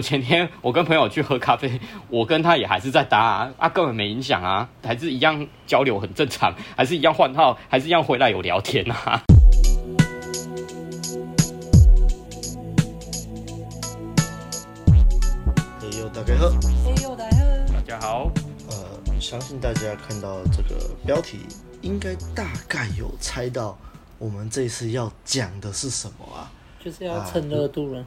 我前天我跟朋友去喝咖啡，我跟他也还是在搭啊，啊根本没影响啊，还是一样交流很正常，还是一样换号，还是一样回来有聊天啊。嘿呦，大家好。嘿呦，大家好。大家好。呃，相信大家看到这个标题，应该大概有猜到我们这次要讲的是什么啊？就是要蹭热度了，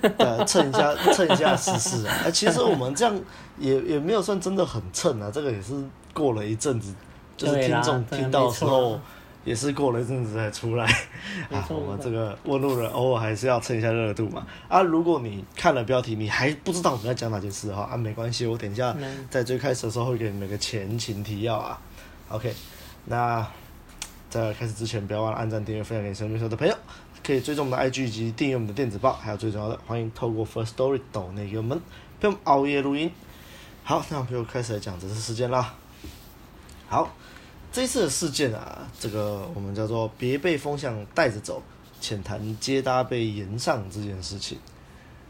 对，蹭一下，蹭一下试试啊！其实我们这样也也没有算真的很蹭啊，这个也是过了一阵子，就是听众听到的时候，也是过了一阵子才出来 啊。我们这个问路人偶尔还是要蹭一下热度嘛。啊，如果你看了标题，你还不知道我们要讲哪件事的话啊，没关系，我等一下在最开始的时候会给你们个前情提要啊。OK，那在开始之前，不要忘了按赞、订阅、分享给身边所有的朋友。可以追踪我们的 IG 以及订阅我们的电子报，还有最重要的，欢迎透过 First Story 抖内给我们，陪我们熬夜录音。好，那我们就开始来讲这次事件啦。好，这次的事件啊，这个我们叫做别被风向带着走，浅谈接搭被延上这件事情。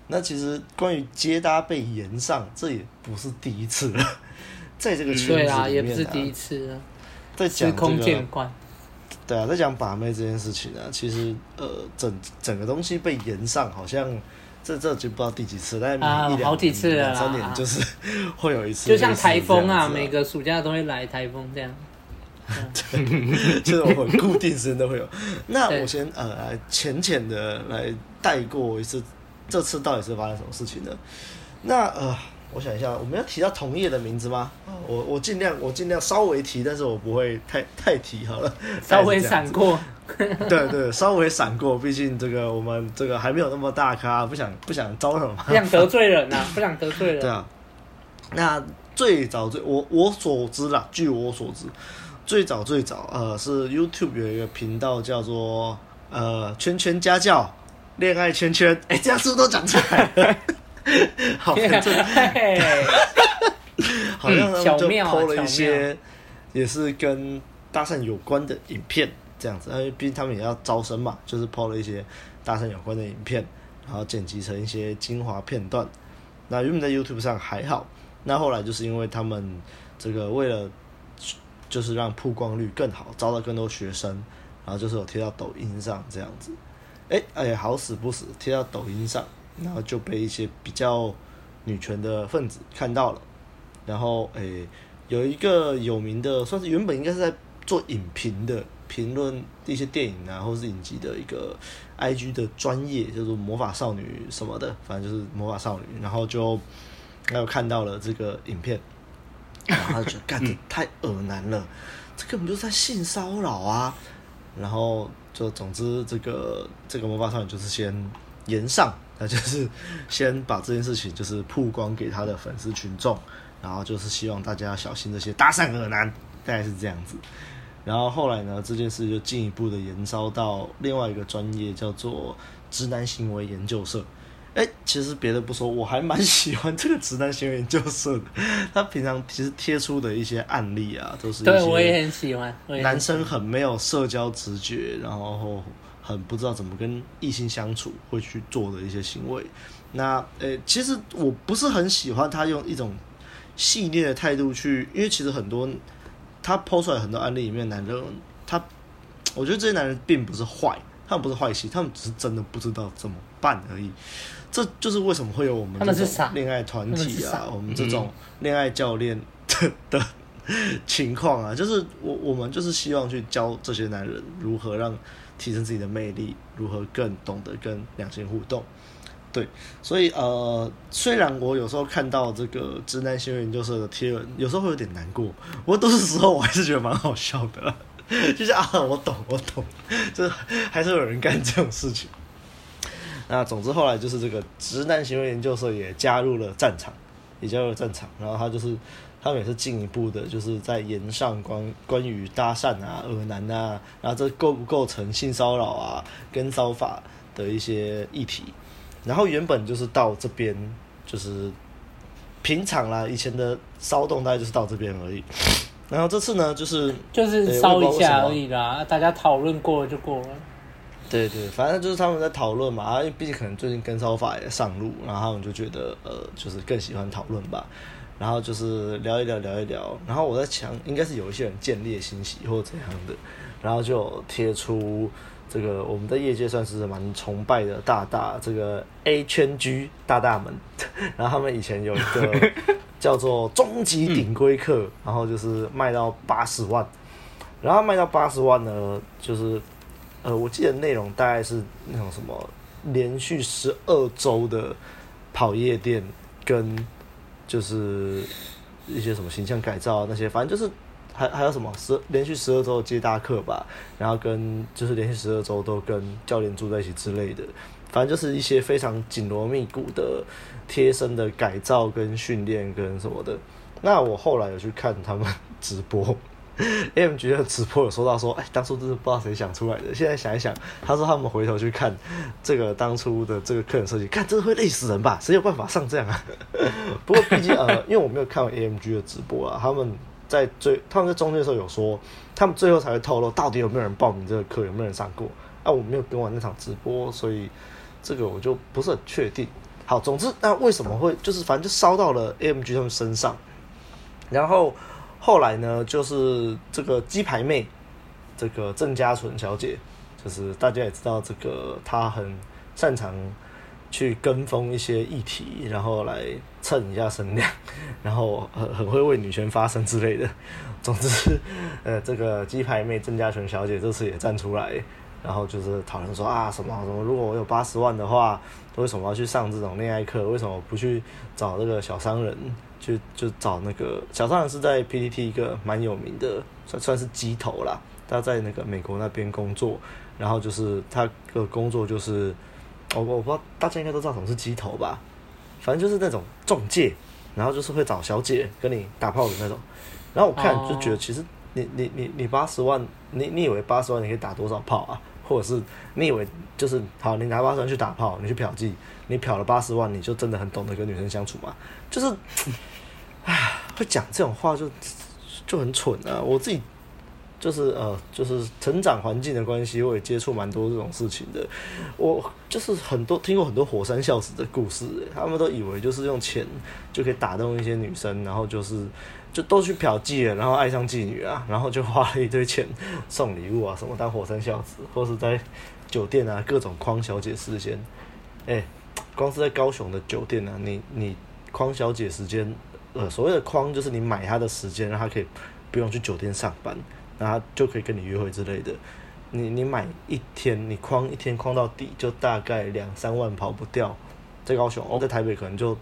那其实关于接搭被延上，这也不是第一次了，在这个圈子里面、啊，对啊，也不是第一次了，在讲这个。对啊，在讲把妹这件事情啊，其实呃，整整个东西被延上，好像这这就不知道第几次，但是一两、好几次了，两三年就是会有一次，就像台风啊，每个暑假都会来台风这样。对，就是我们固定时间都会有。那我先呃来浅浅的来带过一次，这次到底是发生什么事情呢？那呃。我想一下，我们要提到同业的名字吗？我我尽量我尽量稍微提，但是我不会太太提好了，稍微闪过。对对，稍微闪过，毕竟这个我们这个还没有那么大咖，不想不想招惹嘛。不想得罪人呐、啊，不想得罪人。对啊。那最早最我我所知啦，据我所知，最早最早呃是 YouTube 有一个频道叫做呃圈圈家教恋爱圈圈，哎、欸，这样是不是都讲出来了？好，这 好像他们就 PO 了一些，也是跟搭讪有关的影片，这样子，因为毕竟他们也要招生嘛，就是 PO 了一些搭讪有关的影片，然后剪辑成一些精华片段。那原本在 YouTube 上还好，那后来就是因为他们这个为了就是让曝光率更好，招到更多学生，然后就是有贴到抖音上这样子。哎哎，好死不死贴到抖音上。然后就被一些比较女权的分子看到了，然后诶，有一个有名的，算是原本应该是在做影评的，评论一些电影啊或是影集的一个 IG 的专业，叫做魔法少女什么的，反正就是魔法少女，然后就还有看到了这个影片，然后他就觉得干的太恶男了，这根本就是在性骚扰啊，然后就总之这个这个魔法少女就是先炎上。那就是先把这件事情就是曝光给他的粉丝群众，然后就是希望大家要小心这些搭讪恶男，大概是这样子。然后后来呢，这件事就进一步的延烧到另外一个专业，叫做直男行为研究社。哎，其实别的不说，我还蛮喜欢这个直男行为研究社的。他平常其实贴出的一些案例啊，都是对我也很喜欢，男生很没有社交直觉，然后。很不知道怎么跟异性相处，会去做的一些行为。那呃、欸，其实我不是很喜欢他用一种系列的态度去，因为其实很多他 PO 出来很多案例里面，男人他，我觉得这些男人并不是坏，他们不是坏心，他们只是真的不知道怎么办而已。这就是为什么会有我们这种恋爱团体啊，我们这种恋爱教练的的情况啊，就是我我们就是希望去教这些男人如何让。提升自己的魅力，如何更懂得跟两性互动？对，所以呃，虽然我有时候看到这个直男行为研究社的贴文，有时候会有点难过，不过多数时候我还是觉得蛮好笑的，就是啊，我懂，我懂，就是还是有人干这种事情。那总之后来就是这个直男行为研究社也加入了战场，也加入了战场，然后他就是。他们也是进一步的，就是在延上关关于搭讪啊、恶男啊，然后这构不构成性骚扰啊、跟骚法的一些议题。然后原本就是到这边，就是平常啦，以前的骚动大概就是到这边而已。然后这次呢，就是就是骚一下而已啦，大家讨论过了就过了。对对，反正就是他们在讨论嘛，因为毕竟可能最近跟骚法也上路，然后他们就觉得呃，就是更喜欢讨论吧。然后就是聊一聊，聊一聊。然后我在想，应该是有一些人见猎心喜或怎样的，然后就贴出这个我们在业界算是蛮崇拜的大大，这个 A 圈 G 大大们。然后他们以前有一个叫做终极顶规课，嗯、然后就是卖到八十万。然后卖到八十万呢，就是呃，我记得内容大概是那种什么连续十二周的跑夜店跟。就是一些什么形象改造啊，那些，反正就是还还有什么十连续十二周接大课吧，然后跟就是连续十二周都跟教练住在一起之类的，反正就是一些非常紧锣密鼓的贴身的改造跟训练跟什么的。那我后来有去看他们直播。AMG 的直播有说到说，哎，当初真是不知道谁想出来的。现在想一想，他说他们回头去看这个当初的这个课程设计，看真的会累死人吧？谁有办法上这样啊？不过毕竟呃，因为我没有看过 AMG 的直播啊，他们在最他们在中间的时候有说，他们最后才会透露到底有没有人报名这个课，有没有人上过。啊，我没有跟完那场直播，所以这个我就不是很确定。好，总之那为什么会就是反正就烧到了 AMG 他们身上，然后。后来呢，就是这个鸡排妹，这个郑家纯小姐，就是大家也知道，这个她很擅长去跟风一些议题，然后来蹭一下声量，然后很很会为女权发声之类的。总之，呃，这个鸡排妹郑家纯小姐这次也站出来，然后就是讨论说啊，什么什么，如果我有八十万的话，为什么要去上这种恋爱课？为什么不去找这个小商人？就就找那个小商人是在 PTT 一个蛮有名的，算算是鸡头啦。他在那个美国那边工作，然后就是他的工作就是，我我不知道大家应该都知道什么是鸡头吧？反正就是那种中介，然后就是会找小姐跟你打炮的那种。然后我看就觉得，其实你你你你八十万，你你以为八十万你可以打多少炮啊？或者是你以为就是好，你拿八十万去打炮，你去嫖妓，你嫖了八十万，你就真的很懂得跟女生相处吗？就是。唉，会讲这种话就就很蠢啊！我自己就是呃，就是成长环境的关系，我也接触蛮多这种事情的。我就是很多听过很多火山孝子的故事，他们都以为就是用钱就可以打动一些女生，然后就是就都去嫖妓了，然后爱上妓女啊，然后就花了一堆钱送礼物啊什么当火山孝子，或是在酒店啊各种框小姐时间。哎，光是在高雄的酒店啊，你你框小姐时间。呃，所谓的框就是你买他的时间，让他可以不用去酒店上班，然后他就可以跟你约会之类的。你你买一天，你框一天框到底，就大概两三万跑不掉。在高雄，在台北可能就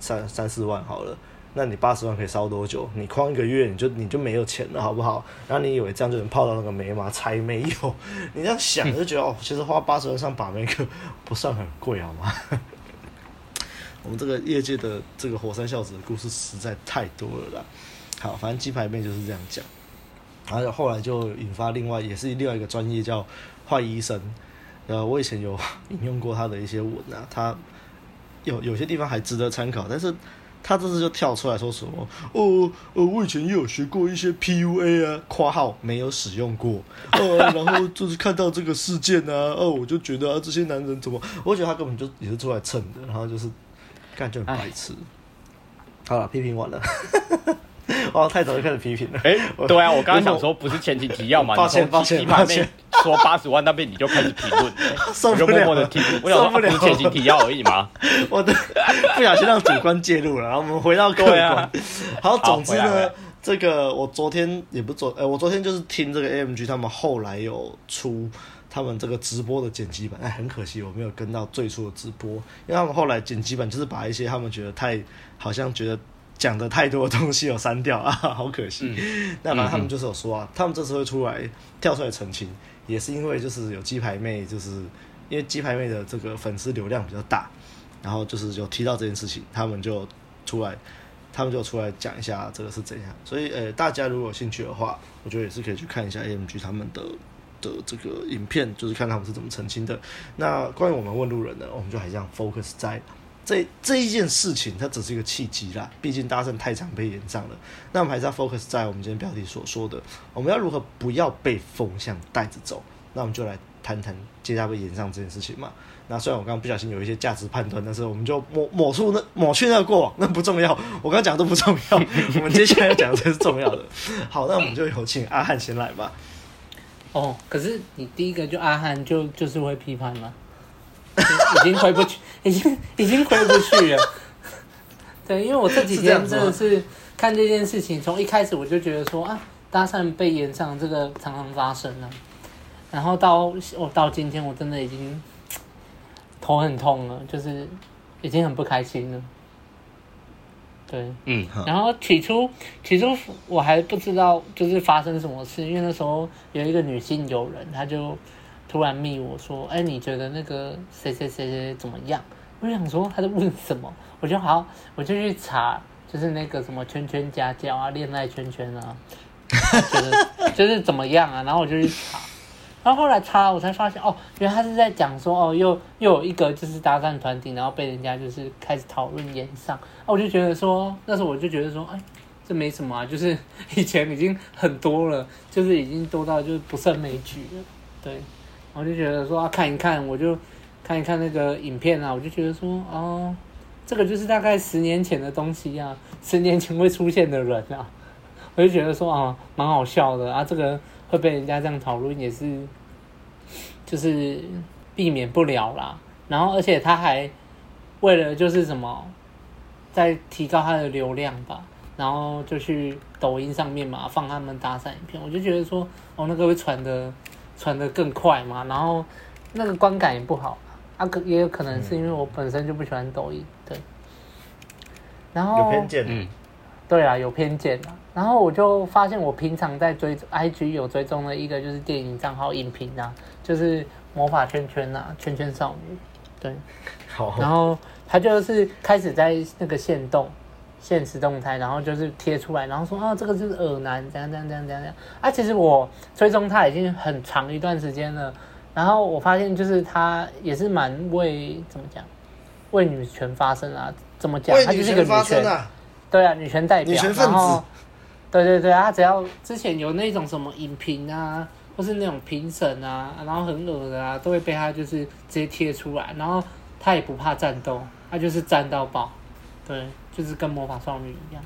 三三四万好了。那你八十万可以烧多久？你框一个月，你就你就没有钱了，好不好？然后你以为这样就能泡到那个妹吗？才没有！你这样想就觉得哦，其实花八十万上把妹课不算很贵，好吗？我们这个业界的这个火山孝子的故事实在太多了啦。好，反正鸡排妹就是这样讲，然后后来就引发另外也是另外一个专业叫坏医生。呃，我以前有引用过他的一些文啊，他有有些地方还值得参考，但是他这次就跳出来说什么哦，呃，我以前也有学过一些 PUA 啊，括号没有使用过，呃，然后就是看到这个事件啊，哦，我就觉得啊，这些男人怎么？我觉得他根本就也是出来蹭的，然后就是。干就很白痴。好了，批评完了。哦，太早就开始批评了。哎、欸，对啊，我刚刚想说，不是前情提要嘛？抱歉，抱歉，抱歉。说八十万那边你就开始评论，受不了，我就默默的听。我想说，不是前情提要而已嘛。我的不小心让主观介入了，然后我们回到客观。啊、好，总之呢，这个我昨天也不昨，呃，我昨天就是听这个 AMG 他们后来有出。他们这个直播的剪辑版，哎，很可惜我没有跟到最初的直播，因为他们后来剪辑版就是把一些他们觉得太好像觉得讲的太多的东西有删掉啊，好可惜。嗯、那反正他们就是有说啊，他们这次会出来跳出来澄清，也是因为就是有鸡排妹，就是因为鸡排妹的这个粉丝流量比较大，然后就是有提到这件事情，他们就出来，他们就出来讲一下这个是怎样。所以呃，大家如果有兴趣的话，我觉得也是可以去看一下 AMG 他们的。的这个影片就是看他们是怎么澄清的。那关于我们问路人呢，我们就还是这样 focus 在这这一件事情，它只是一个契机啦。毕竟搭讪太常被延上了，那我们还是要 focus 在我们今天标题所说的，我们要如何不要被风向带着走。那我们就来谈谈接搭被炎上这件事情嘛。那虽然我刚刚不小心有一些价值判断，但是我们就抹抹出那抹去那个过往，那不重要。我刚刚讲的都不重要，我们接下来要讲的才是重要的。好，那我们就有请阿汉先来吧。哦，可是你第一个就阿汉就就是会批判吗？已经回不去，已经已经回不去了。对，因为我这几天真的是看这件事情，从一开始我就觉得说啊，搭讪被延上这个常常发生了，然后到我到今天我真的已经。头很痛了，就是已经很不开心了。对，嗯，然后起初起初我还不知道就是发生什么事，因为那时候有一个女性友人，她就突然密我说：“哎，你觉得那个谁谁谁谁怎么样？”我就想说她在问什么，我就好，我就去查，就是那个什么圈圈家教啊，恋爱圈圈啊，觉得 就是怎么样啊，然后我就去查。然后后来查，我才发现哦，原来他是在讲说哦，又又有一个就是搭讪团体，然后被人家就是开始讨论炎上。啊，我就觉得说，那时候我就觉得说，哎，这没什么啊，就是以前已经很多了，就是已经多到就是不胜枚举了。对，我就觉得说，啊，看一看，我就看一看那个影片啊，我就觉得说，哦，这个就是大概十年前的东西啊，十年前会出现的人啊，我就觉得说啊，蛮好笑的啊，这个。会被人家这样讨论也是，就是避免不了啦。然后，而且他还为了就是什么，在提高他的流量吧，然后就去抖音上面嘛放他们搭讪影片。我就觉得说，哦，那个会传的传的更快嘛，然后那个观感也不好。啊，可也有可能是因为我本身就不喜欢抖音，对。然后有偏见，嗯。对啊，有偏见啊。然后我就发现，我平常在追 IG 有追踪的一个就是电影账号影评啊，就是魔法圈圈啊，圈圈少女。对，好。然后他就是开始在那个限动、限时动态，然后就是贴出来，然后说啊，这个就是耳男，怎样怎样怎样怎样。啊，其实我追踪他已经很长一段时间了。然后我发现，就是他也是蛮为怎么讲，为女权发声啊？怎么讲？他就是一个女权。对啊，女权代表，对对对啊，他只要之前有那种什么影评啊，或是那种评审啊，然后很恶的啊，都会被他就是直接贴出来，然后他也不怕战斗，他就是战到爆，对，就是跟魔法少女一样，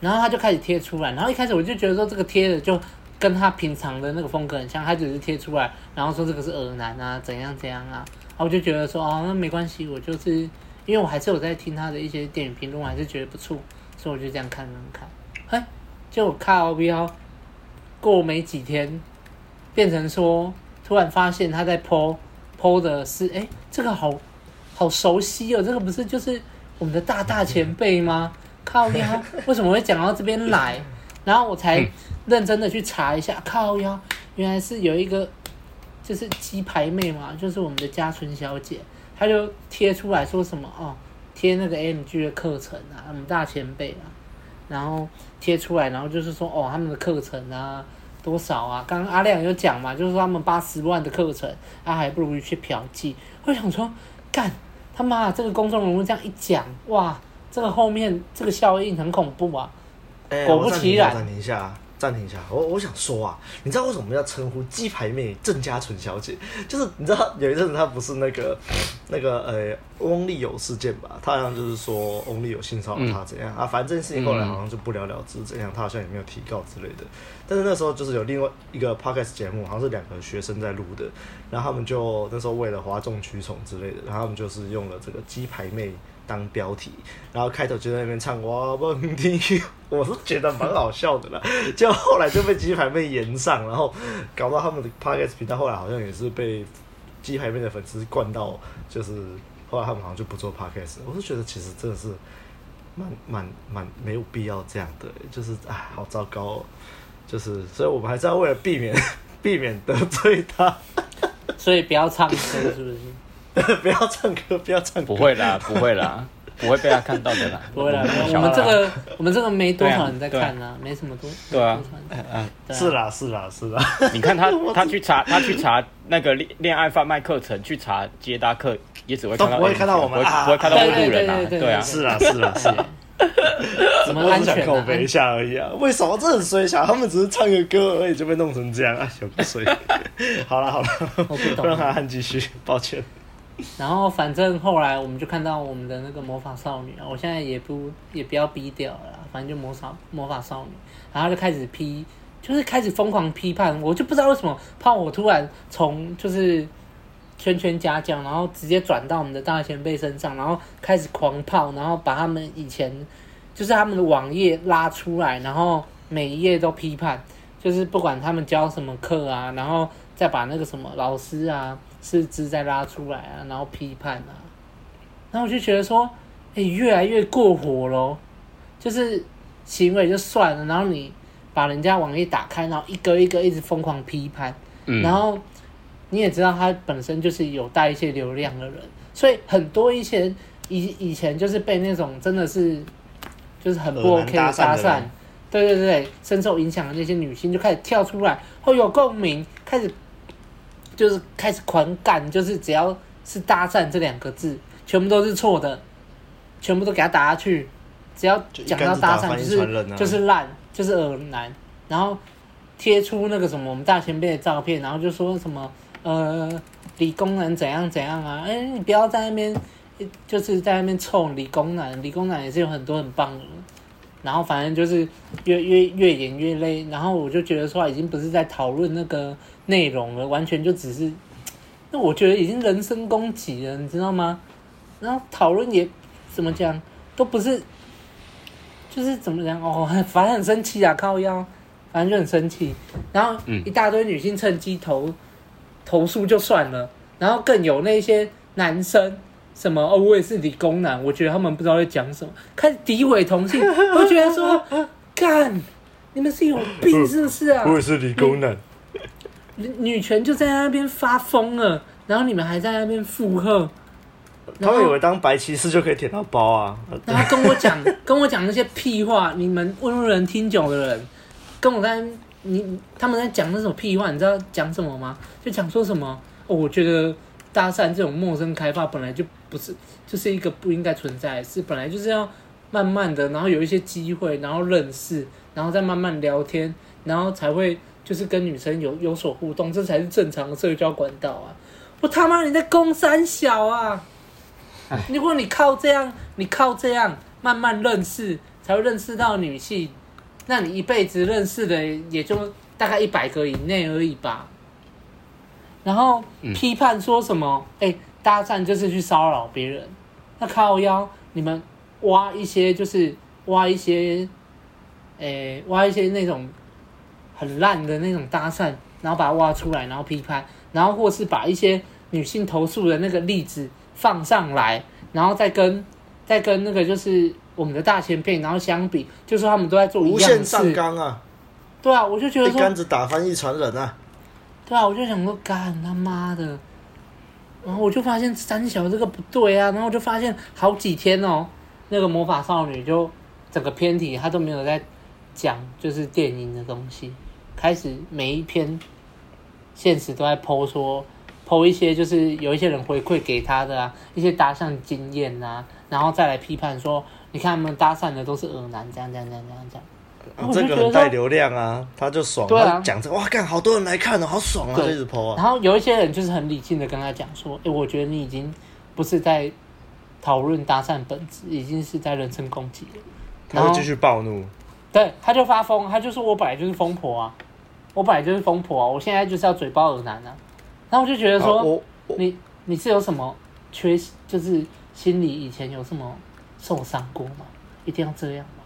然后他就开始贴出来，然后一开始我就觉得说这个贴的就跟他平常的那个风格很像，他只是贴出来，然后说这个是恶男啊，怎样怎样啊，然后我就觉得说哦，那没关系，我就是。因为我还是有在听他的一些电影评论，我还是觉得不错，所以我就这样看看看。嘿，就靠标，过没几天，变成说突然发现他在 po po 的是，哎，这个好好熟悉哦，这个不是就是我们的大大前辈吗？靠腰，为什么会讲到这边来？然后我才认真的去查一下，靠腰，原来是有一个就是鸡排妹嘛，就是我们的嘉纯小姐。他就贴出来说什么哦，贴那个 AMG 的课程啊，我们大前辈啊，然后贴出来，然后就是说哦，他们的课程啊多少啊？刚刚阿亮有讲嘛，就是说他们八十万的课程，他、啊、还不如去嫖妓。我想说，干他妈，这个公众人物这样一讲，哇，这个后面这个效应很恐怖啊！欸、果不其然，暂停一下，暂停一下我我想说啊，你知道为什么要称呼鸡排妹郑家纯小姐？就是你知道有一阵子她不是那个那个呃翁立友事件吧？她好像就是说翁立友性骚扰她怎样、啊？反正事情后来好像就不了了之，怎样？她好像也没有提告之类的。但是那时候就是有另外一个 podcast 节目，好像是两个学生在录的，然后他们就那时候为了哗众取宠之类的，然后他们就是用了这个鸡排妹。当标题，然后开头就在那边唱哇蹦迪，我是觉得蛮好笑的啦。就后来就被鸡排妹延上，然后搞到他们的 podcast 频道后来好像也是被鸡排妹的粉丝灌到，就是后来他们好像就不做 podcast。我是觉得其实真的是蛮蛮蛮没有必要这样的，就是哎，好糟糕。就是所以我们还是要为了避免 避免得罪他，所以不要唱歌，是不是？不要唱歌，不要唱歌。不会啦，不会啦，不会被他看到的啦。不会啦，我们这个我们这个没多少人在看啊，没什么多。对啊，是啦是啦是啦。你看他他去查他去查那个恋恋爱贩卖课程，去查接搭课，也只会看到不会看到我们，不会看到路人啊。对啊，是啦是啦是。怎么安全、口碑一下而已啊！为什么这很衰小？他们只是唱个歌而已就被弄成这样啊！小不衰。好了好了，我不懂，让他继续，抱歉。然后反正后来我们就看到我们的那个魔法少女啊，我现在也不也不要逼掉了，反正就魔法魔法少女，然后就开始批，就是开始疯狂批判，我就不知道为什么，怕我突然从就是。圈圈家教，然后直接转到我们的大前辈身上，然后开始狂炮，然后把他们以前就是他们的网页拉出来，然后每一页都批判，就是不管他们教什么课啊，然后再把那个什么老师啊师资再拉出来啊，然后批判啊，然后我就觉得说，哎，越来越过火咯，就是行为就算了，然后你把人家网页打开，然后一个一个一直疯狂批判，嗯、然后。你也知道他本身就是有带一些流量的人，所以很多一些以以前就是被那种真的是就是很不 OK 的搭讪，对对对，深受影响的那些女性就开始跳出来，会有共鸣，开始就是开始狂干，就是只要是搭讪这两个字，全部都是错的，全部都给他打下去，只要讲到搭讪就是就是烂，就是恶男，然后贴出那个什么我们大前辈的照片，然后就说什么。呃，理工男怎样怎样啊？哎、欸，你不要在那边，就是在那边臭理工男，理工男也是有很多很棒的。然后反正就是越越越演越累，然后我就觉得说已经不是在讨论那个内容了，完全就只是，那我觉得已经人身攻击了，你知道吗？然后讨论也怎么讲，都不是，就是怎么讲哦，反正很生气啊，靠腰，反正就很生气。然后一大堆女性趁机投。投诉就算了，然后更有那些男生什么哦，我也是理工男，我觉得他们不知道在讲什么，开始诋毁同性，我觉得说干，你们是有 病是不是啊？我也是理工男，女女权就在那边发疯了，然后你们还在那边附和，他们以为当白骑士就可以舔到包啊？然后跟我讲 跟我讲那些屁话，你们温州人听久的人跟我在。你他们在讲那种屁话，你知道讲什么吗？就讲说什么哦，我觉得搭讪这种陌生开发本来就不是，就是一个不应该存在的事，本来就是要慢慢的，然后有一些机会，然后认识，然后再慢慢聊天，然后才会就是跟女生有有所互动，这才是正常的社交管道啊！我他妈你在攻三小啊！如果你靠这样，你靠这样慢慢认识，才会认识到女性。那你一辈子认识的也就大概一百个以内而已吧。然后批判说什么？哎、嗯欸，搭讪就是去骚扰别人。那靠腰，你们挖一些就是挖一些，哎、欸，挖一些那种很烂的那种搭讪，然后把它挖出来，然后批判，然后或是把一些女性投诉的那个例子放上来，然后再跟再跟那个就是。我们的大前辈，然后相比，就说他们都在做一样的事。无限上纲啊！对啊，我就觉得说，一竿子打翻一船人啊！对啊，我就想说，干他妈的！然后我就发现三小这个不对啊，然后我就发现好几天哦，那个魔法少女就整个偏题她都没有在讲，就是电影的东西，开始每一篇现实都在 po 说 po 一些，就是有一些人回馈给他的啊，一些搭讪经验啊，然后再来批判说。你看他们搭讪的都是恶男，这样这样这样这样这样。这个很带流量啊，他就爽。对啊，讲这哇，干好多人来看了，好爽啊，一直 po 啊。然后有一些人就是很理性的跟他讲说，哎、欸，我觉得你已经不是在讨论搭讪本质，已经是在人身攻击了。他会继续暴怒。对，他就发疯，他就说我本来就是疯婆啊，我本来就是疯婆啊，我现在就是要嘴爆恶男啊。然后我就觉得说，你你是有什么缺，就是心里以前有什么？受伤过吗？一定要这样吗？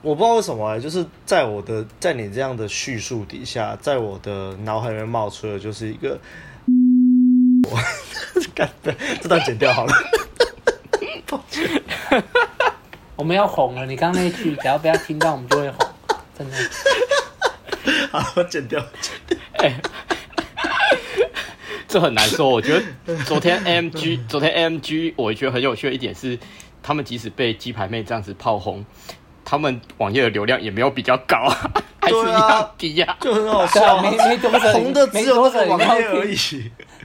我不知道为什么、欸，就是在我的在你这样的叙述底下，在我的脑海里面冒出的就是一个，我干的这段剪掉好了。抱歉，我们要红了。你刚刚那句，只要不要听到，我们就会红，真的。好，我剪掉，剪掉。欸 这很难说，我觉得昨天 AMG，昨天 AMG，我觉得很有趣的一点是，他们即使被鸡排妹这样子炮轰，他们网页的流量也没有比较高，还是一样低呀、啊，就很好笑，没没多少，红的只有那个网页而已。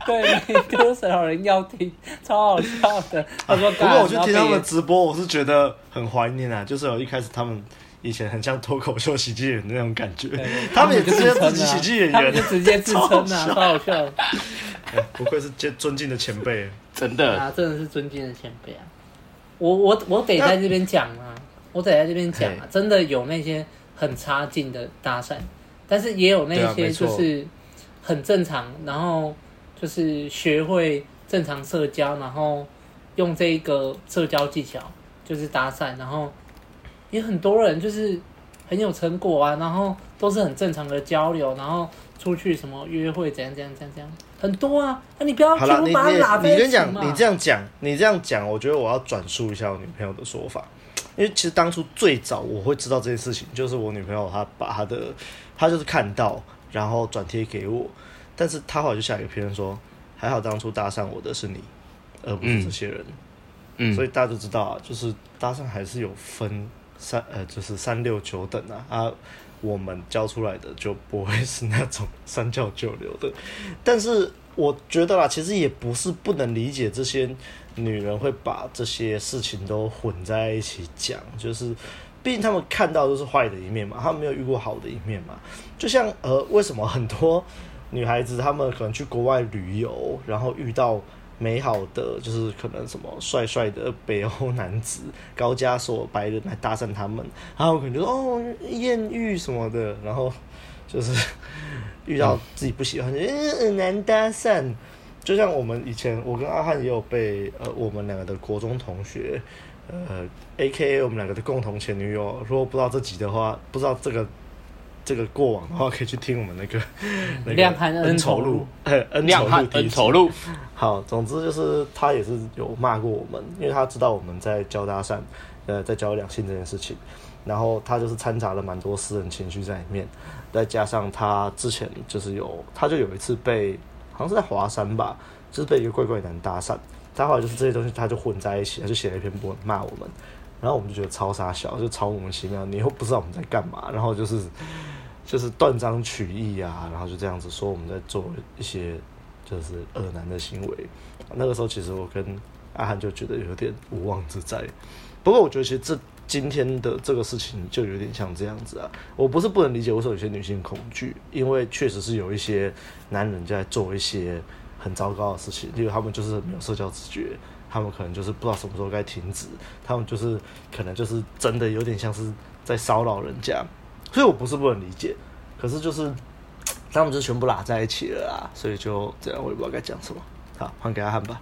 对，你多少人要听，超好笑的。他说，不过我去听他们直播，我是觉得很怀念啊，就是有一开始他们以前很像脱口秀喜剧演员那种感觉，他们也直接自己喜剧演员，就直接自称啊，超好笑。不愧是尊尊敬的前辈，真的啊，真的是尊敬的前辈啊。我我我得在这边讲啊，我得在这边讲啊，真的有那些很差劲的搭讪，但是也有那些就是很正常，然后就是学会正常社交，然后用这一个社交技巧就是搭讪，然后也很多人就是很有成果啊，然后都是很正常的交流，然后出去什么约会怎样怎样怎样怎样。很多啊，那你不要全部把它拉在一起嘛。你这样讲，你这样讲，我觉得我要转述一下我女朋友的说法，因为其实当初最早我会知道这件事情，就是我女朋友她把她的，她就是看到，然后转贴给我，但是她后来就下一个评论说，还好当初搭讪我的是你，而不是这些人，嗯，所以大家都知道啊，就是搭讪还是有分三呃，就是三六九等啊啊。我们教出来的就不会是那种 三教九流的，但是我觉得啦，其实也不是不能理解这些女人会把这些事情都混在一起讲，就是毕竟他们看到都是坏的一面嘛，他们没有遇过好的一面嘛。就像呃，为什么很多女孩子她们可能去国外旅游，然后遇到。美好的就是可能什么帅帅的北欧男子、高加索白人来搭讪他们，然后可能就说哦艳遇什么的，然后就是遇到自己不喜欢的，嗯，很难搭讪。就像我们以前，我跟阿汉也有被呃我们两个的国中同学，呃 AKA 我们两个的共同前女友，如果不知道这集的话，不知道这个。这个过往的话，可以去听我们那个那个恩仇录，恩仇录，恩仇录。好，总之就是他也是有骂过我们，因为他知道我们在教搭讪，呃，在教两性这件事情，然后他就是掺杂了蛮多私人情绪在里面，再加上他之前就是有，他就有一次被好像是在华山吧，就是被一个怪怪男搭讪，他后来就是这些东西他就混在一起，他就写了一篇文骂我们。然后我们就觉得超傻小，就超莫名其妙，你又不知道我们在干嘛，然后就是就是断章取义啊，然后就这样子说我们在做一些就是恶男的行为。那个时候其实我跟阿汉就觉得有点无妄之灾。不过我觉得其实这今天的这个事情就有点像这样子啊，我不是不能理解为什么有些女性恐惧，因为确实是有一些男人在做一些很糟糕的事情，因为他们就是没有社交直觉。他们可能就是不知道什么时候该停止，他们就是可能就是真的有点像是在骚扰人家，所以我不是不能理解，可是就是他们就全部拉在一起了啊，所以就这样，我也不知道该讲什么。好，换给阿汉吧。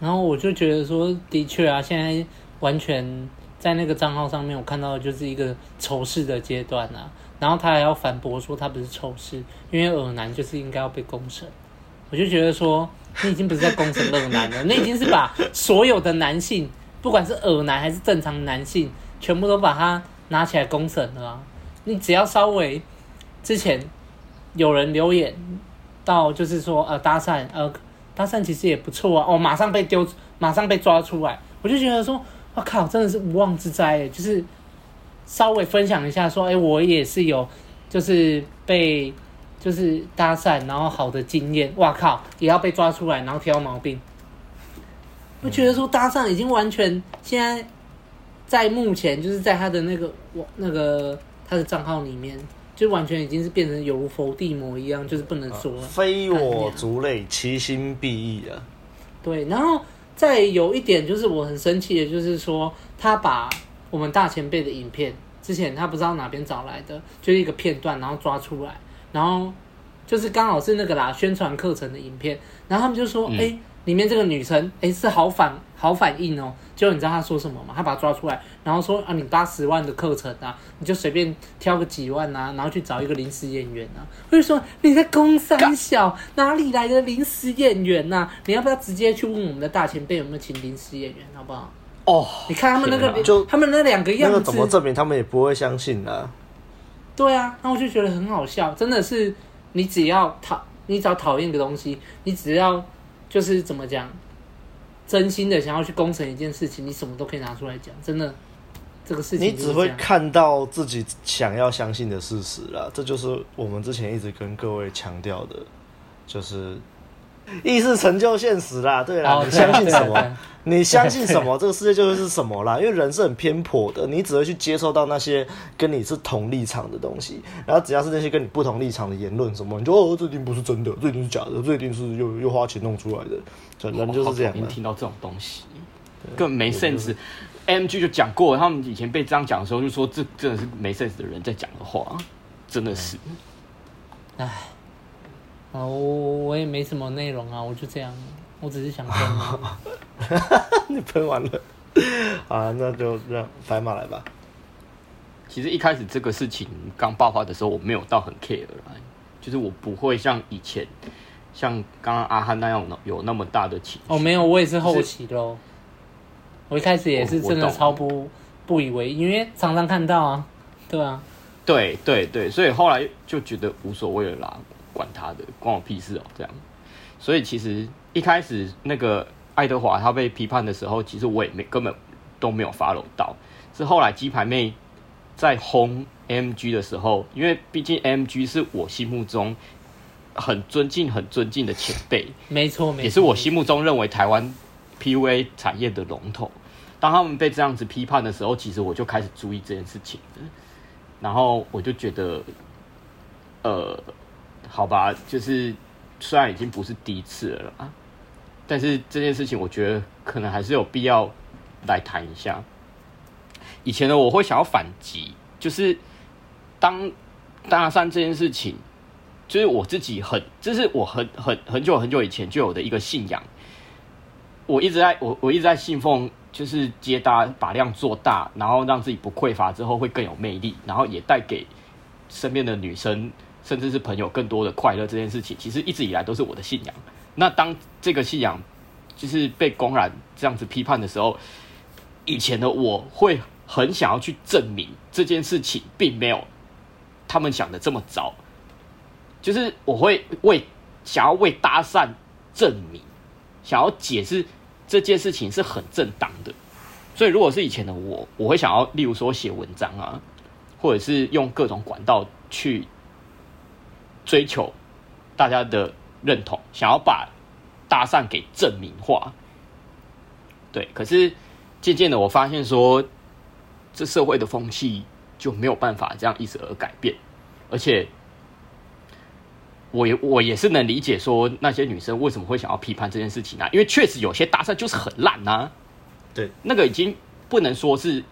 然后我就觉得说，的确啊，现在完全在那个账号上面，我看到的就是一个仇视的阶段啊。然后他还要反驳说他不是仇视，因为恶男就是应该要被公审。我就觉得说。你已经不是在攻城恶男了，你已经是把所有的男性，不管是恶男还是正常男性，全部都把他拿起来攻城了啊！你只要稍微之前有人留言到，就是说呃搭讪呃搭讪其实也不错啊，哦马上被丢，马上被抓出来，我就觉得说，我靠，真的是无妄之灾，就是稍微分享一下说，哎，我也是有就是被。就是搭讪，然后好的经验，哇靠，也要被抓出来，然后挑毛病。我觉得说搭讪已经完全现在在目前就是在他的那个我那个他的账号里面，就完全已经是变成有如佛地魔一样，就是不能说了。非我族类，其心必异啊。对，然后再有一点就是我很生气的，就是说他把我们大前辈的影片，之前他不知道哪边找来的，就是一个片段，然后抓出来。然后就是刚好是那个啦，宣传课程的影片，然后他们就说，哎、嗯，里面这个女生，哎，是好反好反应哦。结果你知道他说什么吗？他把他抓出来，然后说啊，你八十万的课程啊，你就随便挑个几万啊，然后去找一个临时演员啊。或者说你在工三小哪里来的临时演员呐、啊？你要不要直接去问我们的大前辈有没有请临时演员，好不好？哦，你看他们那个，就他们那两个样子，那个怎么证明他们也不会相信呢、啊？对啊，那我就觉得很好笑，真的是，你只要讨，你只要讨厌的东西，你只要就是怎么讲，真心的想要去攻城一件事情，你什么都可以拿出来讲，真的，这个事情。你只会看到自己想要相信的事实了，这就是我们之前一直跟各位强调的，就是 意识成就现实啦，对啦，你相信什么？你相信什么，这个世界就是什么啦。因为人是很偏颇的，你只会去接受到那些跟你是同立场的东西，然后只要是那些跟你不同立场的言论什么，你就哦，这一定不是真的，这一定是假的，这一定是又又花钱弄出来的，人就是这样。你听到这种东西，根本没 sense。MG 就讲过，他们以前被这样讲的时候，就说这真的是没 sense 的人在讲的话，真的是。唉。啊，我我也没什么内容啊，我就这样，我只是想喷。你喷完了，啊，那就让白马来吧。其实一开始这个事情刚爆发的时候，我没有到很 care 啦，就是我不会像以前，像刚刚阿汉那样有那么大的情绪。哦，没有，我也是后期喽。我一开始也是真的超不不以为意，因为常常看到啊，对啊，对对对，所以后来就觉得无所谓了啦。管他的，关我屁事哦！这样，所以其实一开始那个爱德华他被批判的时候，其实我也没根本都没有 follow 到。是后来鸡排妹在轰 AMG 的时候，因为毕竟 AMG 是我心目中很尊敬、很尊敬的前辈，没错，没错，也是我心目中认为台湾 PUA 产业的龙头。当他们被这样子批判的时候，其实我就开始注意这件事情，然后我就觉得，呃。好吧，就是虽然已经不是第一次了啊，但是这件事情我觉得可能还是有必要来谈一下。以前呢，我会想要反击，就是当搭讪这件事情，就是我自己很，这是我很很很久很久以前就有的一个信仰。我一直在我我一直在信奉，就是接搭把量做大，然后让自己不匮乏之后会更有魅力，然后也带给身边的女生。甚至是朋友更多的快乐这件事情，其实一直以来都是我的信仰。那当这个信仰就是被公然这样子批判的时候，以前的我会很想要去证明这件事情并没有他们想的这么糟，就是我会为想要为搭讪证明，想要解释这件事情是很正当的。所以如果是以前的我，我会想要例如说写文章啊，或者是用各种管道去。追求大家的认同，想要把搭讪给证明化，对。可是渐渐的，我发现说，这社会的风气就没有办法这样一直而改变。而且，我也我也是能理解说，那些女生为什么会想要批判这件事情啊？因为确实有些搭讪就是很烂啊。对，那个已经不能说是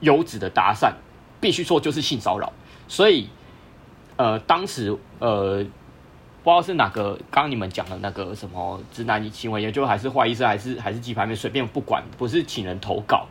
优质的搭讪，必须说就是性骚扰。所以。呃，当时呃，不知道是哪个，刚刚你们讲的那个什么直男行为研究，还是坏医生，还是还是鸡排妹，随便不管，不是请人投稿，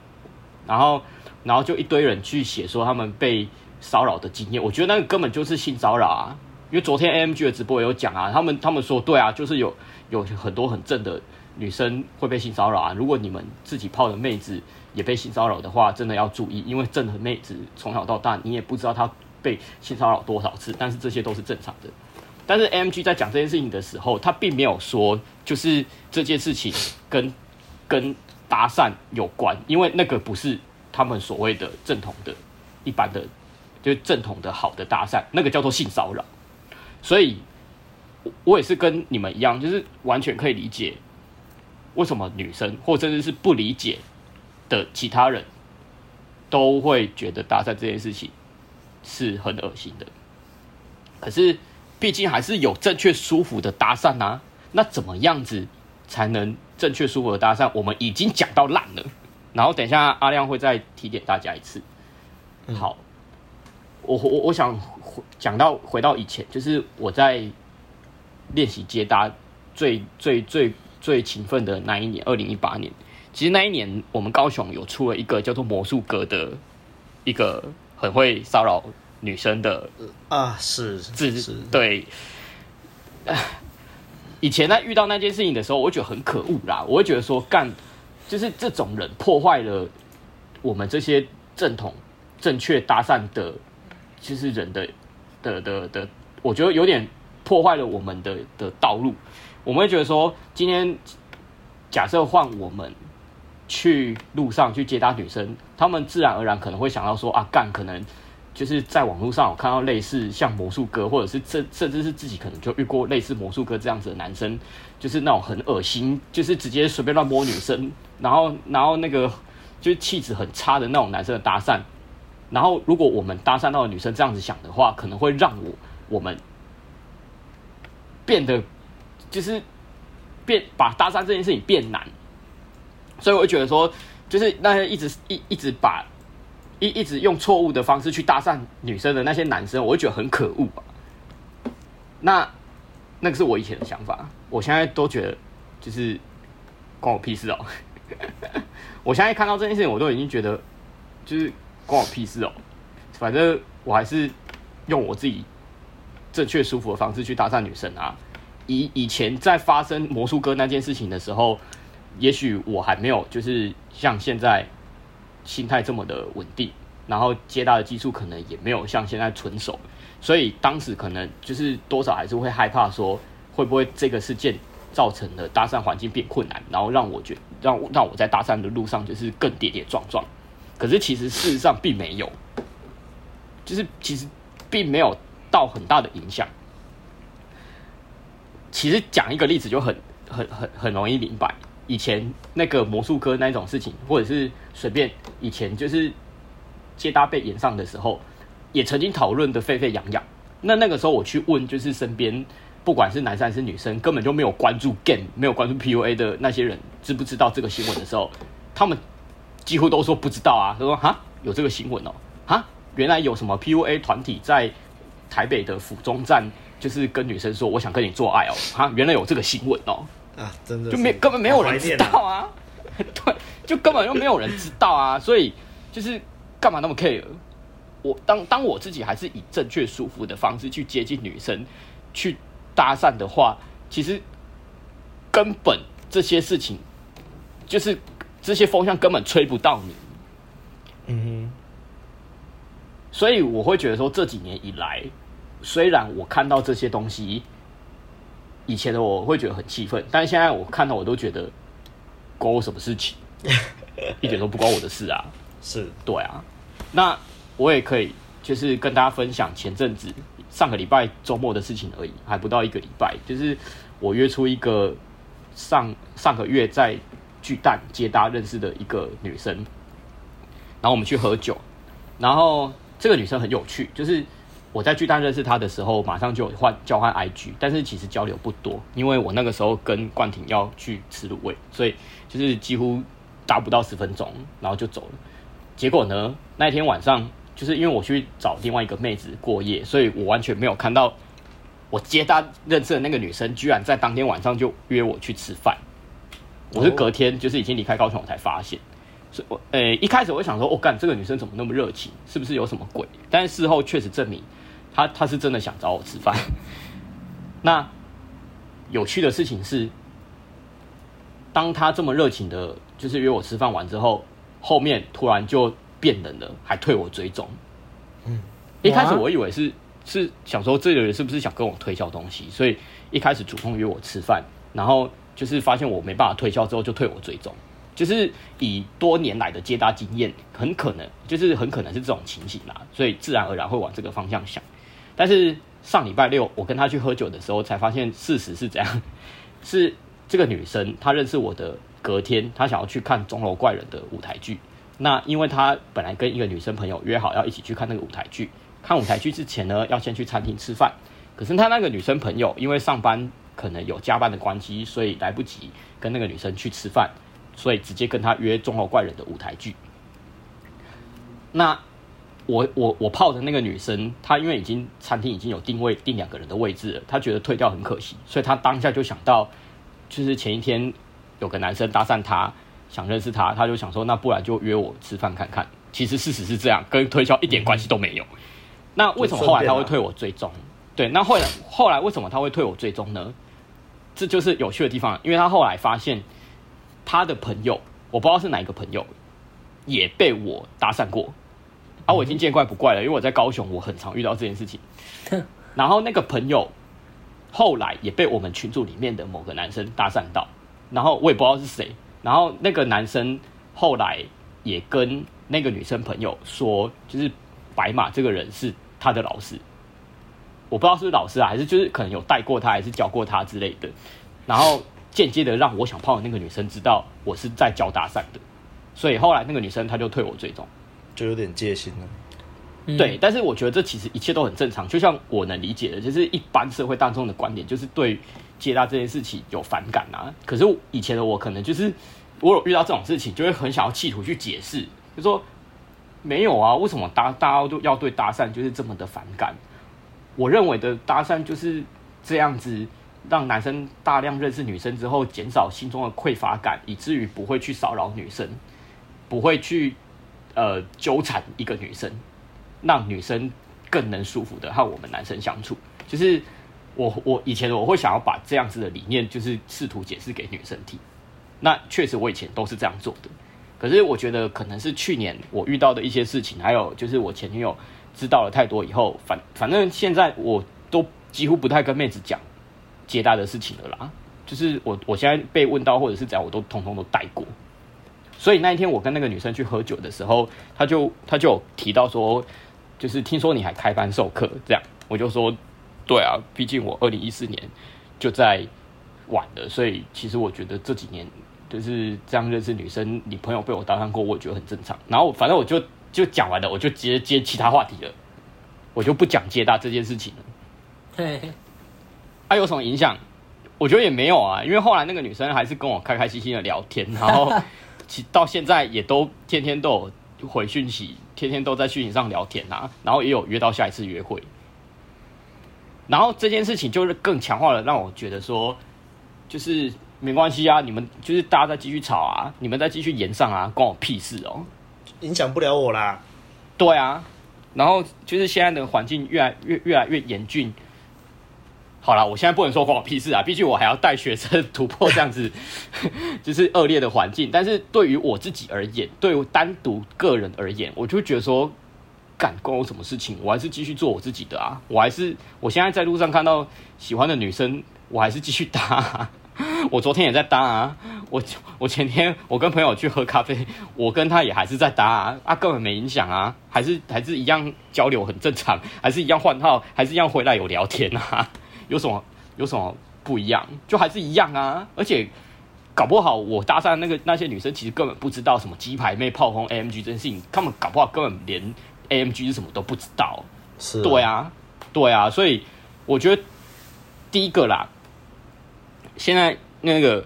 然后然后就一堆人去写说他们被骚扰的经验，我觉得那个根本就是性骚扰啊！因为昨天 AMG 的直播也有讲啊，他们他们说对啊，就是有有很多很正的女生会被性骚扰啊，如果你们自己泡的妹子也被性骚扰的话，真的要注意，因为正的妹子从小到大你也不知道她。被性骚扰多少次？但是这些都是正常的。但是 M G 在讲这件事情的时候，他并没有说就是这件事情跟跟搭讪有关，因为那个不是他们所谓的正统的、一般的，就是正统的好的搭讪，那个叫做性骚扰。所以，我也是跟你们一样，就是完全可以理解为什么女生或甚至是不理解的其他人都会觉得搭讪这件事情。是很恶心的，可是毕竟还是有正确舒服的搭讪啊。那怎么样子才能正确舒服的搭讪？我们已经讲到烂了，然后等一下阿亮会再提点大家一次。好，我我我想讲到回到以前，就是我在练习接搭最最最最勤奋的那一年，二零一八年。其实那一年我们高雄有出了一个叫做魔术哥的一个。很会骚扰女生的啊，是自是，对。以前在遇到那件事情的时候，我会觉得很可恶啦。我会觉得说，干就是这种人破坏了我们这些正统、正确搭讪的，就是人的的的的，我觉得有点破坏了我们的的道路。我们会觉得说，今天假设换我们。去路上去接搭女生，他们自然而然可能会想到说啊，干可能就是在网络上有看到类似像魔术哥，或者是这甚至是自己可能就遇过类似魔术哥这样子的男生，就是那种很恶心，就是直接随便乱摸女生，然后然后那个就是气质很差的那种男生的搭讪，然后如果我们搭讪到女生这样子想的话，可能会让我我们变得就是变把搭讪这件事情变难，所以我觉得说，就是那些一直一一直把。一一直用错误的方式去搭讪女生的那些男生，我会觉得很可恶吧。那那个是我以前的想法，我现在都觉得就是关我屁事哦。我现在看到这件事情，我都已经觉得就是关我屁事哦。反正我还是用我自己正确舒服的方式去搭讪女生啊。以以前在发生魔术哥那件事情的时候，也许我还没有就是像现在。心态这么的稳定，然后接搭的技术可能也没有像现在纯熟，所以当时可能就是多少还是会害怕说，会不会这个事件造成了搭讪环境变困难，然后让我觉让让我在搭讪的路上就是更跌跌撞撞。可是其实事实上并没有，就是其实并没有到很大的影响。其实讲一个例子就很很很很容易明白。以前那个魔术哥那种事情，或者是随便以前就是接搭被演上的时候，也曾经讨论的沸沸扬扬。那那个时候我去问，就是身边不管是男生还是女生，根本就没有关注 game、没有关注 PUA 的那些人，知不知道这个新闻的时候，他们几乎都说不知道啊。他说：“哈，有这个新闻哦，哈，原来有什么 PUA 团体在台北的府中站，就是跟女生说我想跟你做爱哦，哈，原来有这个新闻哦。”啊，真的就没根本没有人知道啊，对，就根本就没有人知道啊，所以就是干嘛那么 care？我当当我自己还是以正确舒服的方式去接近女生，去搭讪的话，其实根本这些事情就是这些风向根本吹不到你。嗯哼，所以我会觉得说，这几年以来，虽然我看到这些东西。以前的我会觉得很气愤，但是现在我看到我都觉得关我什么事情，一点都不关我的事啊！是对啊，那我也可以就是跟大家分享前阵子上个礼拜周末的事情而已，还不到一个礼拜，就是我约出一个上上个月在巨蛋接搭认识的一个女生，然后我们去喝酒，然后这个女生很有趣，就是。我在巨蛋认识他的时候，马上就换交换 IG，但是其实交流不多，因为我那个时候跟冠廷要去吃卤味，所以就是几乎达不到十分钟，然后就走了。结果呢，那一天晚上，就是因为我去找另外一个妹子过夜，所以我完全没有看到我接搭认识的那个女生，居然在当天晚上就约我去吃饭。我是隔天就是已经离开高雄，我才发现。所以我诶，一开始我想说，我、干这个女生怎么那么热情？是不是有什么鬼？但是事后确实证明。他他是真的想找我吃饭。那有趣的事情是，当他这么热情的，就是约我吃饭完之后，后面突然就变冷了，还退我追踪。嗯，一开始我以为是是想说这个人是不是想跟我推销东西，所以一开始主动约我吃饭，然后就是发现我没办法推销之后，就退我追踪。就是以多年来的接搭经验，很可能就是很可能是这种情形啦，所以自然而然会往这个方向想。但是上礼拜六我跟她去喝酒的时候，才发现事实是这样：是这个女生她认识我的隔天，她想要去看《钟楼怪人》的舞台剧。那因为她本来跟一个女生朋友约好要一起去看那个舞台剧，看舞台剧之前呢，要先去餐厅吃饭。可是她那个女生朋友因为上班可能有加班的关系，所以来不及跟那个女生去吃饭，所以直接跟她约《钟楼怪人》的舞台剧。那。我我我泡的那个女生，她因为已经餐厅已经有定位定两个人的位置了，她觉得退掉很可惜，所以她当下就想到，就是前一天有个男生搭讪她，想认识她，她就想说，那不然就约我吃饭看看。其实事实是这样，跟推销一点关系都没有。嗯、那为什么后来他会退我追踪？对，那后来后来为什么他会退我追踪呢？这就是有趣的地方，因为他后来发现他的朋友，我不知道是哪一个朋友，也被我搭讪过。啊，我已经见怪不怪了，因为我在高雄，我很常遇到这件事情。然后那个朋友后来也被我们群组里面的某个男生搭讪到，然后我也不知道是谁。然后那个男生后来也跟那个女生朋友说，就是白马这个人是他的老师，我不知道是不是老师啊，还是就是可能有带过他，还是教过他之类的。然后间接的让我想泡的那个女生知道我是在教搭讪的，所以后来那个女生她就退我追踪，就有点戒心了。嗯、对，但是我觉得这其实一切都很正常，就像我能理解的，就是一般社会大众的观点，就是对接搭这件事情有反感啊。可是以前的我可能就是，我有遇到这种事情，就会很想要企图去解释，就说没有啊，为什么大大家都要对搭讪就是这么的反感？我认为的搭讪就是这样子，让男生大量认识女生之后，减少心中的匮乏感，以至于不会去骚扰女生，不会去呃纠缠一个女生。让女生更能舒服的和我们男生相处，就是我我以前我会想要把这样子的理念，就是试图解释给女生听。那确实我以前都是这样做的，可是我觉得可能是去年我遇到的一些事情，还有就是我前女友知道了太多以后，反反正现在我都几乎不太跟妹子讲接待的事情了啦。就是我我现在被问到或者是怎样，我都通通都带过。所以那一天我跟那个女生去喝酒的时候，她就她就提到说。就是听说你还开班授课，这样我就说，对啊，毕竟我二零一四年就在晚了，所以其实我觉得这几年就是这样认识女生，你朋友被我搭讪过，我觉得很正常。然后反正我就就讲完了，我就直接接其他话题了，我就不讲接搭这件事情了。对，还、啊、有什么影响？我觉得也没有啊，因为后来那个女生还是跟我开开心心的聊天，然后其到现在也都天天都有。回讯息，天天都在讯息上聊天啊，然后也有约到下一次约会，然后这件事情就是更强化了，让我觉得说，就是没关系啊，你们就是大家再继续吵啊，你们再继续延上啊，关我屁事哦，影响不了我啦。对啊，然后就是现在的环境越来越越来越严峻。好了，我现在不能说关我屁事啊，毕竟我还要带学生突破这样子，就是恶劣的环境。但是对于我自己而言，对于单独个人而言，我就觉得说，干关我什么事情？我还是继续做我自己的啊！我还是我现在在路上看到喜欢的女生，我还是继续搭。我昨天也在搭啊，我我前天我跟朋友去喝咖啡，我跟他也还是在搭啊，啊根本没影响啊，还是还是一样交流很正常，还是一样换号，还是一样回来有聊天啊。有什么有什么不一样？就还是一样啊！而且搞不好我搭讪那个那些女生，其实根本不知道什么鸡排妹炮轰 AMG 这件事情，他们搞不好根本连 AMG 是什么都不知道。是啊，对啊，对啊，所以我觉得第一个啦，现在那个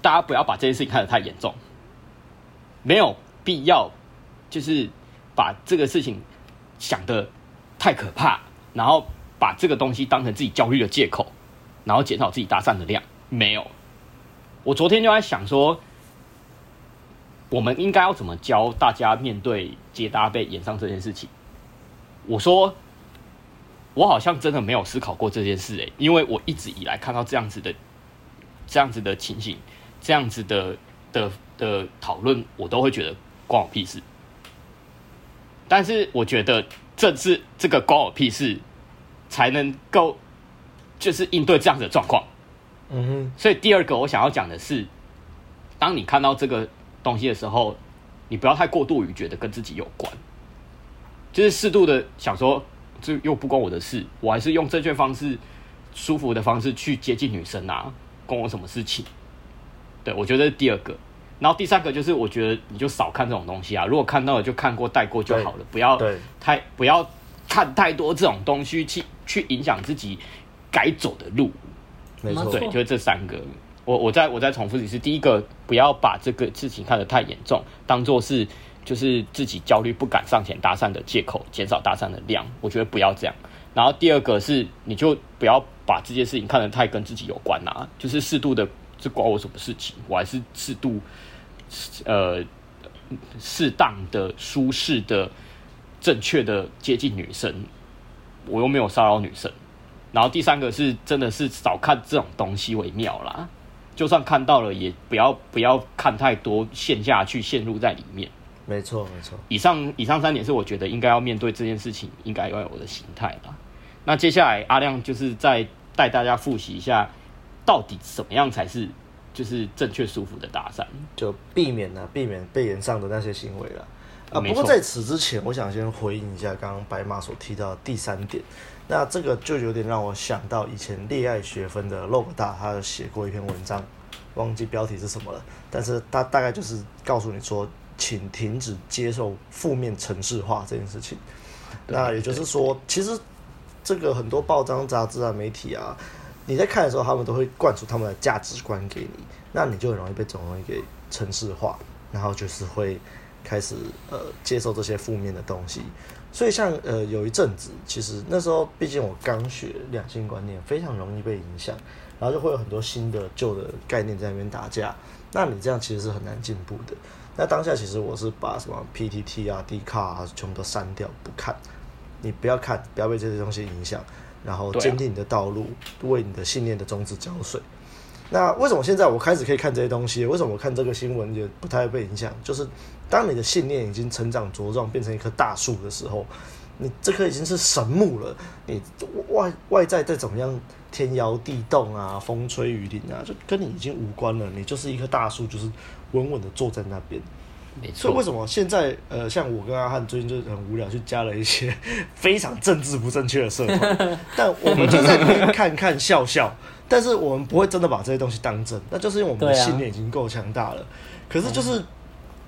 大家不要把这件事情看得太严重，没有必要就是把这个事情想得太可怕，然后。把这个东西当成自己焦虑的借口，然后减少自己搭讪的量，没有。我昨天就在想说，我们应该要怎么教大家面对接搭被演上这件事情？我说，我好像真的没有思考过这件事诶、因为我一直以来看到这样子的、这样子的情形、这样子的的的讨论，我都会觉得关我屁事。但是我觉得这次这个关我屁事。才能够就是应对这样子的状况，嗯哼。所以第二个我想要讲的是，当你看到这个东西的时候，你不要太过度于觉得跟自己有关，就是适度的想说，这又不关我的事，我还是用正确方式、舒服的方式去接近女生啊，关我什么事情？对，我觉得是第二个。然后第三个就是，我觉得你就少看这种东西啊，如果看到了就看过带过就好了，不要太不要看太多这种东西去。去影响自己该走的路，没错，对，就是这三个。我我再我再重复一次，第一个不要把这个事情看得太严重，当做是就是自己焦虑不敢上前搭讪的借口，减少搭讪的量。我觉得不要这样。然后第二个是，你就不要把这件事情看得太跟自己有关啊，就是适度的，这关我什么事情？我还是适度，呃，适当的、舒适的、正确的接近女生。我又没有骚扰女生，然后第三个是真的是少看这种东西为妙啦。就算看到了，也不要不要看太多，陷下去陷入在里面。没错没错。以上以上三点是我觉得应该要面对这件事情应该要有的心态啦。那接下来阿亮就是再带大家复习一下，到底怎么样才是就是正确舒服的搭讪，就避免了、啊、避免被人上的那些行为了。啊。不过在此之前，我想先回应一下刚刚白马所提到的第三点。那这个就有点让我想到以前恋爱学分的 log 大，他有写过一篇文章，忘记标题是什么了。但是他大概就是告诉你说，请停止接受负面城市化这件事情。那也就是说，其实这个很多报章、杂志啊、媒体啊，你在看的时候，他们都会灌输他们的价值观给你，那你就很容易被这种东西给城市化，然后就是会开始呃接受这些负面的东西。所以像呃有一阵子，其实那时候毕竟我刚学两性观念，非常容易被影响，然后就会有很多新的旧的概念在那边打架。那你这样其实是很难进步的。那当下其实我是把什么 PTT 啊、D 卡啊全部都删掉不看，你不要看，不要被这些东西影响，然后坚定你的道路，为你的信念的宗旨浇水。那为什么现在我开始可以看这些东西？为什么我看这个新闻也不太会被影响？就是当你的信念已经成长茁壮，变成一棵大树的时候，你这棵已经是神木了。你外外在再怎么样天摇地动啊，风吹雨淋啊，就跟你已经无关了。你就是一棵大树，就是稳稳的坐在那边。没错。所以为什么现在呃，像我跟阿汉最近就很无聊，去加了一些 非常政治不正确的社团，但我们就在那边看看笑笑。但是我们不会真的把这些东西当真，那就是因为我们的信念已经够强大了。可是就是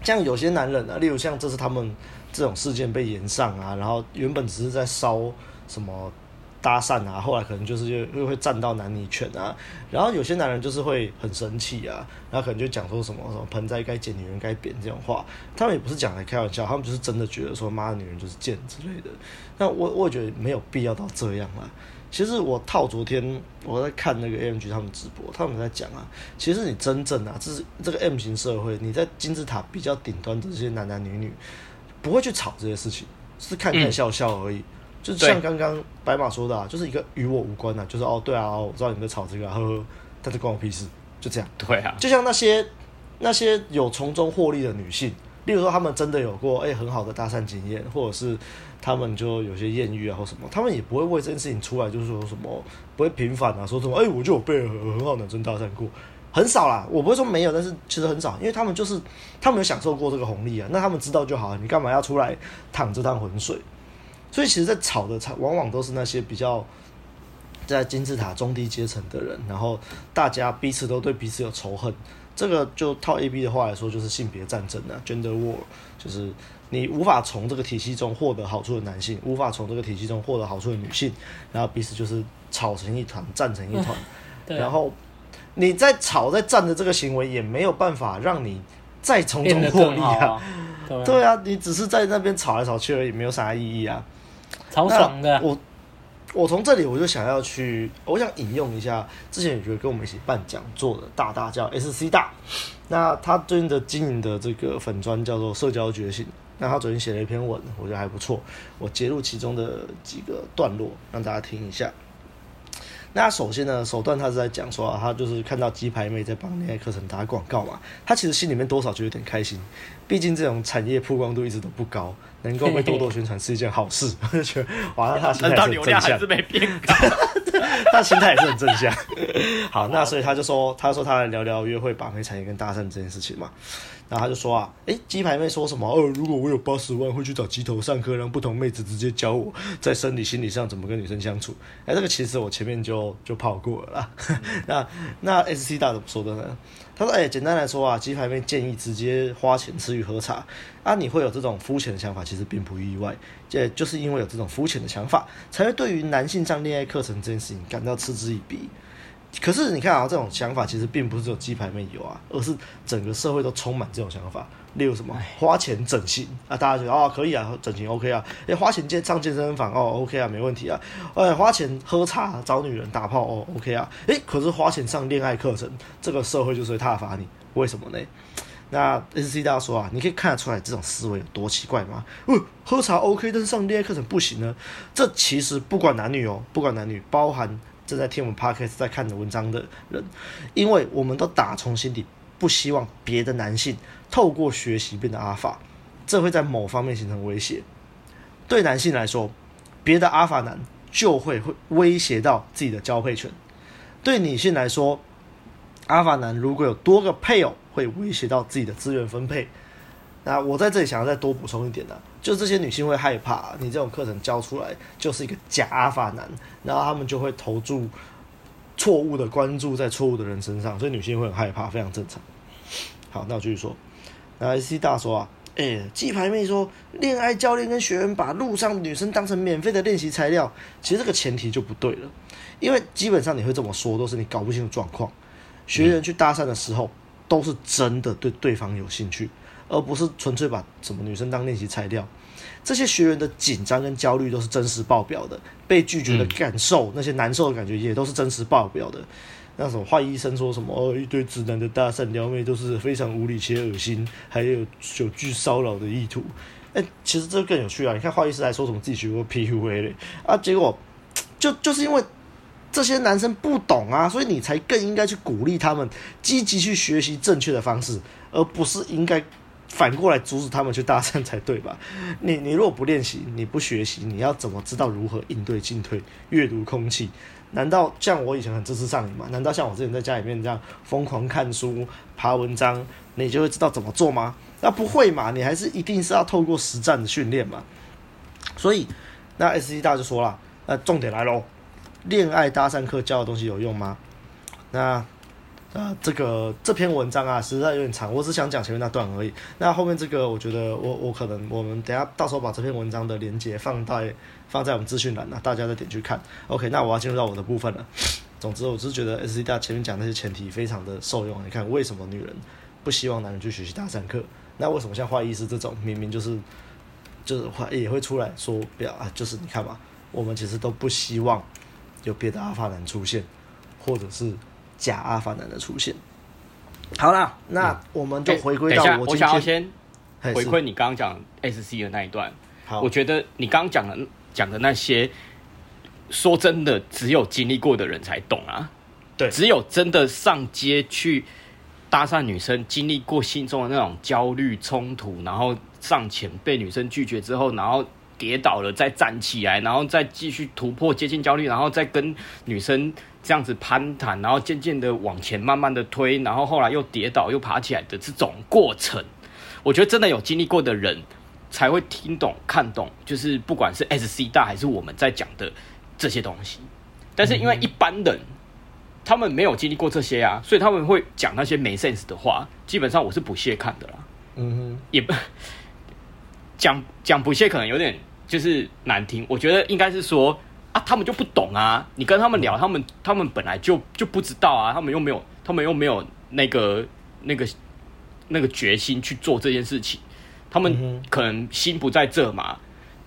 像有些男人啊，例如像这次他们这种事件被延上啊，然后原本只是在烧什么搭讪啊，后来可能就是又又会站到男女权啊，然后有些男人就是会很生气啊，然后可能就讲说什么什么盆栽该剪，女人该扁这种话，他们也不是讲来开玩笑，他们就是真的觉得说妈的女人就是贱之类的。那我我也觉得没有必要到这样啊。其实我套昨天我在看那个 AMG 他们直播，他们在讲啊，其实你真正啊，这是这个 M 型社会，你在金字塔比较顶端的这些男男女女，不会去吵这些事情，是看看笑笑而已。嗯、就像刚刚白马说的啊，就是一个与我无关啊，就是哦对啊，我知道你在吵这个、啊，呵呵，但是关我屁事，就这样。对啊，就像那些那些有从中获利的女性，例如说他们真的有过哎、很好的搭讪经验，或者是。他们就有些艳遇啊，或什么，他们也不会为这件事情出来，就是说什么不会平反啊，说什么哎、我就有被很很好男生搭讪过，很少啦。我不会说没有，但是其实很少，因为他们就是他们有享受过这个红利啊，那他们知道就好，你干嘛要出来淌这趟浑水？所以其实，在吵的吵，往往都是那些比较在金字塔中低阶层的人，然后大家彼此都对彼此有仇恨。这个就套 A B 的话来说，就是性别战争啊，Gender War，就是。你无法从这个体系中获得好处的男性，无法从这个体系中获得好处的女性，然后彼此就是吵成一团，战成一团。然后你在吵在战的这个行为也没有办法让你再从中获利啊，啊。对啊，你只是在那边吵来吵去而已，没有啥意义啊。超爽的。我我从这里我就想要去，我想引用一下之前有觉得跟我们一起办讲座的大大叫 SC 大，那他最近的经营的这个粉专叫做社交觉醒。那他昨天写了一篇文，我觉得还不错。我截录其中的几个段落，让大家听一下。那首先呢，首段他是在讲说啊，他就是看到鸡排妹在帮恋爱课程打广告嘛，他其实心里面多少就有点开心。毕竟这种产业曝光度一直都不高，能够被多多宣传是一件好事。我就觉得，哇，他心态是很正向。他心态也是很正向。好，那所以他就说，他说他来聊聊约会、把妹产业跟搭讪这件事情嘛。然后他就说啊，诶，鸡排妹说什么？哦，如果我有八十万，会去找鸡头上课，让不同妹子直接教我在生理、心理上怎么跟女生相处。诶，这个其实我前面就就泡过了啦。那那 SC 大怎么说的呢？他说，诶，简单来说啊，鸡排妹建议直接花钱吃鱼喝茶。啊，你会有这种肤浅的想法，其实并不意外。这就是因为有这种肤浅的想法，才会对于男性上恋爱课程这件事情感到嗤之以鼻。可是你看啊，这种想法其实并不是只有鸡排妹有啊，而是整个社会都充满这种想法。例如什么花钱整形啊，大家觉得啊可以啊，整形 OK 啊，诶，花钱健上健身房哦 OK 啊，没问题啊，诶，花钱喝茶找女人打炮哦 OK 啊，诶，可是花钱上恋爱课程，这个社会就是会挞伐你，为什么呢？那 SC 大家说啊，你可以看得出来这种思维有多奇怪吗？呃，喝茶 OK，但是上恋爱课程不行呢？这其实不管男女哦，不管男女，包含。正在听我们 podcast 在看的文章的人，因为我们都打从心底不希望别的男性透过学习变得阿法，这会在某方面形成威胁。对男性来说，别的阿法男就会会威胁到自己的交配权；对女性来说，阿法男如果有多个配偶，会威胁到自己的资源分配。那我在这里想要再多补充一点呢、就这些女性会害怕你这种课程教出来就是一个假阿法男，然后他们就会投注错误的关注在错误的人身上，所以女性会很害怕，非常正常。好，那我继续说。那 SC 大说啊，哎、鸡排妹说，恋爱教练跟学员把路上女生当成免费的练习材料，其实这个前提就不对了，因为基本上你会这么说，都是你搞不清楚状况。学员去搭讪的时候，都是真的对对方有兴趣。而不是纯粹把什么女生当练习材料，这些学员的紧张跟焦虑都是真实爆表的，被拒绝的感受，嗯、那些难受的感觉也都是真实爆表的。那什么坏医生说什么哦，一堆直男的搭讪撩妹都是非常无理且恶心，还有有具骚扰的意图。哎、欸，其实这更有趣啊！你看坏医生还说什么自己学过 PUA 嘞啊，结果就就是因为这些男生不懂啊，所以你才更应该去鼓励他们积极去学习正确的方式，而不是应该。反过来阻止他们去搭讪才对吧？你你如果不练习，你不学习，你要怎么知道如何应对进退、阅读空气？难道像我以前很支持上瘾吗？难道像我之前在家里面这样疯狂看书、爬文章，你就会知道怎么做吗？那不会嘛？你还是一定是要透过实战的训练嘛。所以那 SC 大就说了，那重点来喽，恋爱搭讪课教的东西有用吗？那。呃，这个这篇文章啊，实在有点长，我只想讲前面那段而已。那后面这个，我觉得我我可能我们等下到时候把这篇文章的连接放在放在我们资讯栏啊，大家再点去看。OK，那我要进入到我的部分了。总之，我只是觉得 SC 大前面讲那些前提非常的受用。你看，为什么女人不希望男人去学习搭讪课？那为什么像坏医师这种明明就是就是也会出来说不要啊？就是你看嘛，我们其实都不希望有别的阿法男出现，或者是。假阿法男的出现，好啦，那我们就回归到我、欸、我想要先回馈你刚刚讲 SC 的那一段。好，我觉得你刚刚讲的讲的那些，说真的，只有经历过的人才懂啊。对，只有真的上街去搭讪女生，经历过心中的那种焦虑冲突，然后上前被女生拒绝之后，然后跌倒了再站起来，然后再继续突破接近焦虑，然后再跟女生。这样子攀谈，然后渐渐的往前慢慢的推，然后后来又跌倒又爬起来的这种过程，我觉得真的有经历过的人才会听懂看懂，就是不管是 SC 大还是我们在讲的这些东西。但是因为一般人他们没有经历过这些啊，所以他们会讲那些没 sense 的话，基本上我是不屑看的啦。嗯哼，也不讲讲不屑可能有点就是难听，我觉得应该是说。啊，他们就不懂啊！你跟他们聊，他们他们本来就就不知道啊，他们又没有，他们又没有那个那个那个决心去做这件事情，他们可能心不在这嘛。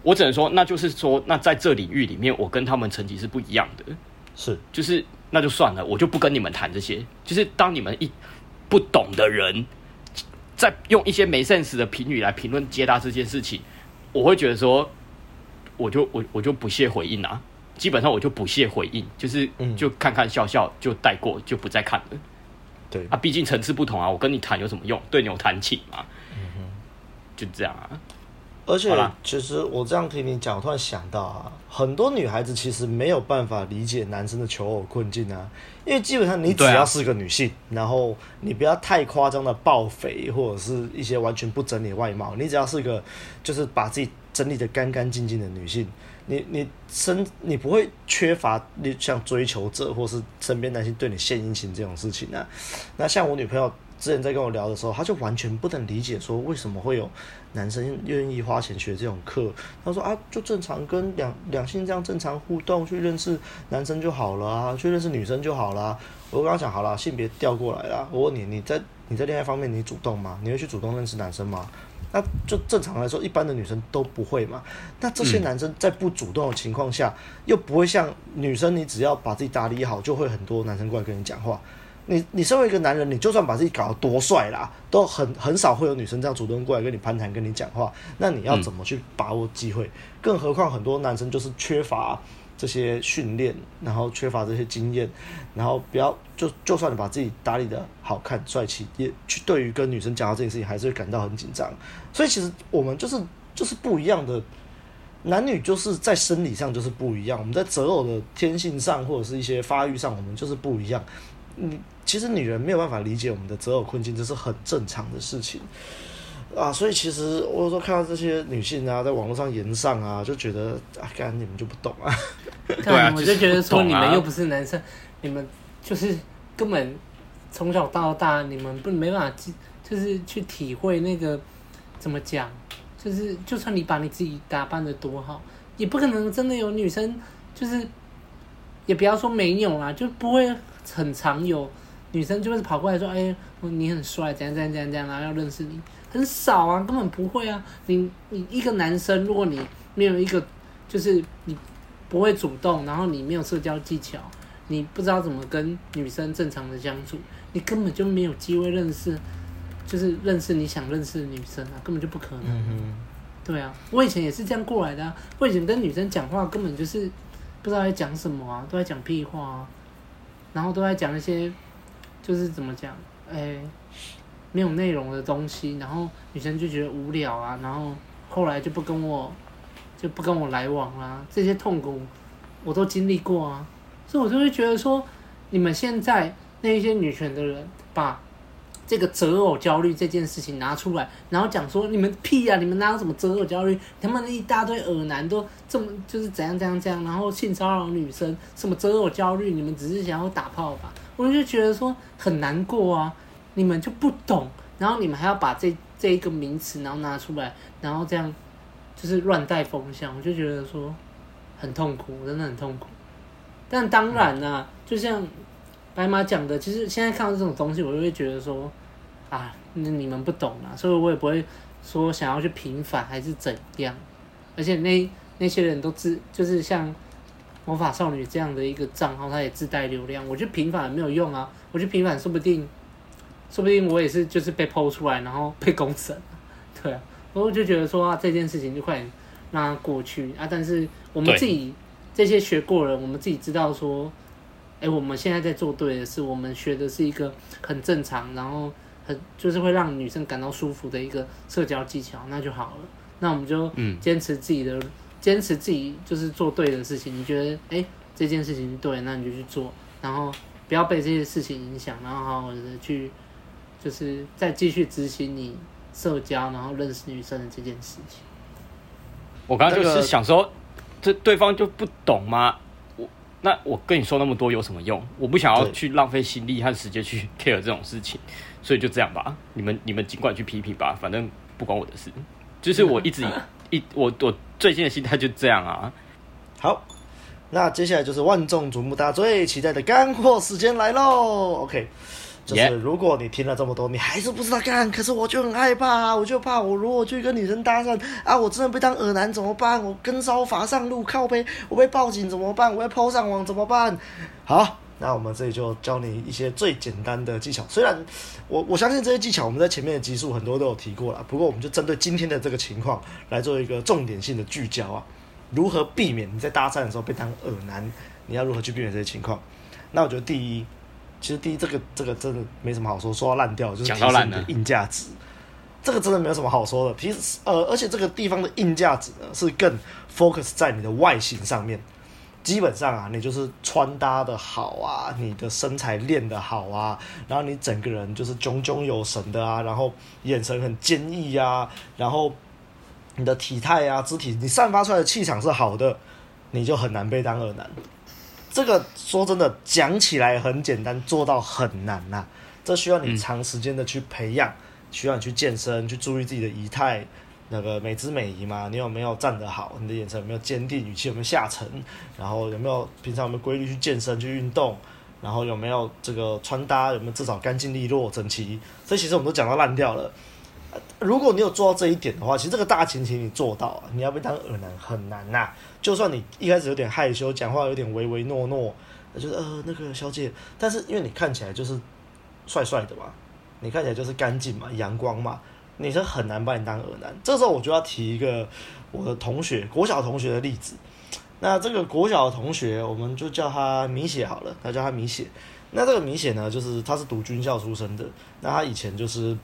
我只能说，那就是说，那在这领域里面，我跟他们成绩是不一样的，是，就是那就算了，我就不跟你们谈这些。就是当你们一不懂的人，在用一些没 sense 的评语来评论接搭这件事情，我会觉得说，我就我我就不屑回应啊。基本上我就不屑回应，就是就看看笑笑就带过，就不再看了。对啊，毕竟层次不同啊，我跟你谈有什么用？对牛弹琴嘛，嗯哼，就这样啊。而且其实我这样听你讲，我突然想到啊，很多女孩子其实没有办法理解男生的求偶困境啊，因为基本上你只要是个女性，然后你不要太夸张的暴肥或者是一些完全不整理外貌，你只要是个就是把自己整理的干干净净的女性。你你身你不会缺乏你像追求者或是身边男性对你献殷勤这种事情啊？那像我女朋友之前在跟我聊的时候，她就完全不能理解说为什么会有男生愿意花钱学这种课。她说啊，就正常跟两两性这样正常互动，去认识男生就好了啊，去认识女生就好了。我刚刚讲好了，性别调过来了。我问你，你在你在恋爱方面你主动吗？你会去主动认识男生吗？那就正常来说，一般的女生都不会嘛。那这些男生在不主动的情况下，嗯、又不会像女生，你只要把自己打理好，就会很多男生过来跟你讲话。你你身为一个男人，你就算把自己搞得多帅啦，都很很少会有女生这样主动过来跟你攀谈、跟你讲话。那你要怎么去把握机会？嗯、更何况很多男生就是缺乏。这些训练，然后缺乏这些经验，然后不要就就算你把自己打理得好看帅气，也去对于跟女生讲到这件事情，还是会感到很紧张。所以其实我们就是就是不一样的，男女就是在生理上就是不一样，我们在择偶的天性上或者是一些发育上，我们就是不一样。嗯，其实女人没有办法理解我们的择偶困境，这是很正常的事情。啊，所以其实我有时候看到这些女性啊，在网络上言上啊，就觉得啊，干你们就不懂啊。对啊，我就觉得说你们又不是男生，你们就是根本从小到大，你们不没办法，就是去体会那个怎么讲，就是就算你把你自己打扮的多好，也不可能真的有女生，就是也不要说没有啦，就不会很常有女生就是跑过来说，哎，你很帅，怎样怎样怎样怎样，然后要认识你，很少啊，根本不会啊。你你一个男生，如果你没有一个，就是你。不会主动，然后你没有社交技巧，你不知道怎么跟女生正常的相处，你根本就没有机会认识，就是认识你想认识的女生啊，根本就不可能。嗯。对啊，我以前也是这样过来的啊，我以前跟女生讲话根本就是不知道在讲什么啊，都在讲屁话啊，然后都在讲一些就是怎么讲，哎，没有内容的东西，然后女生就觉得无聊啊，然后后来就不跟我。就不跟我来往啦、啊，这些痛苦我都经历过啊，所以我就会觉得说，你们现在那一些女权的人把这个择偶焦虑这件事情拿出来，然后讲说你们屁啊，你们哪有什么择偶焦虑？他们一大堆恶男都这么就是怎样怎样怎样，然后性骚扰女生，什么择偶焦虑？你们只是想要打炮吧？我就觉得说很难过啊，你们就不懂，然后你们还要把这这一个名词然后拿出来，然后这样。就是乱带风向，我就觉得说很痛苦，真的很痛苦。但当然啦、就像白马讲的，其实现在看到这种东西，我就会觉得说啊，那你们不懂啊，所以我也不会说想要去平反还是怎样。而且那那些人都自就是像魔法少女这样的一个账号，他也自带流量，我觉得平反没有用啊。我觉得平反说不定，说不定我也是就是被剖出来，然后被公审，对啊。我就觉得说啊，这件事情就快点让它过去啊！但是我们自己这些学过了，我们自己知道说，哎，我们现在在做对的是，我们学的是一个很正常，然后很就是会让女生感到舒服的一个社交技巧，那就好了。那我们就坚持自己的，坚持自己就是做对的事情。你觉得哎，这件事情对，那你就去做，然后不要被这些事情影响，然后好好的去，就是再继续执行你。社交，然后认识女生的这件事情，我刚刚就是想说，这对方就不懂吗？我那我跟你说那么多有什么用？我不想要去浪费心力和时间去 care 这种事情，所以就这样吧。你们你们尽管去批评吧，反正不关我的事。就是我一直一我我最近的心态就这样啊。好，那接下来就是万众瞩目、大家最期待的干货时间来喽。OK。就是如果你听了这么多，你还是不知道干，可是我就很害怕啊，我就怕我如果去跟女生搭讪啊，我真的被当耳男怎么办？我跟骚法上路靠背，我被报警怎么办？我要 PO 上网怎么办？好，那我们这里就教你一些最简单的技巧。虽然我我相信这些技巧我们在前面的集数很多都有提过了，不过我们就针对今天的这个情况来做一个重点性的聚焦啊，如何避免你在搭讪的时候被当耳男？你要如何去避免这些情况？那我觉得第一。其实第一，这个这个真的没什么好说，说到烂掉就是提升你的硬价值，这个真的没有什么好说的。其实呃，而且这个地方的硬价值呢，是更 focus 在你的外形上面。基本上啊，你就是穿搭的好啊，你的身材练的好啊，然后你整个人就是炯炯有神的啊，然后眼神很坚毅啊，然后你的体态啊、肢体，你散发出来的气场是好的，你就很难被当二男。这个说真的，讲起来很简单，做到很难呐、啊。这需要你长时间的去培养，嗯、需要你去健身，去注意自己的仪态，那个美姿美仪嘛。你有没有站得好？你的眼神有没有坚定？语气有没有下沉？然后有没有平常有没有规律去健身、去运动？然后有没有这个穿搭？有没有至少干净利落、整齐？这其实我们都讲到烂掉了。如果你有做到这一点的话，其实这个大前提你做到啊，你要被当耳男很难呐、啊。就算你一开始有点害羞，讲话有点唯唯诺诺，就是呃那个小姐，但是因为你看起来就是帅帅的嘛，你看起来就是干净嘛、阳光嘛，你是很难把你当恶男。这时候我就要提一个我的同学，国小同学的例子。那这个国小的同学，我们就叫他米血好了，他叫他米血。那这个米血呢，就是他是读军校出身的，那他以前就是。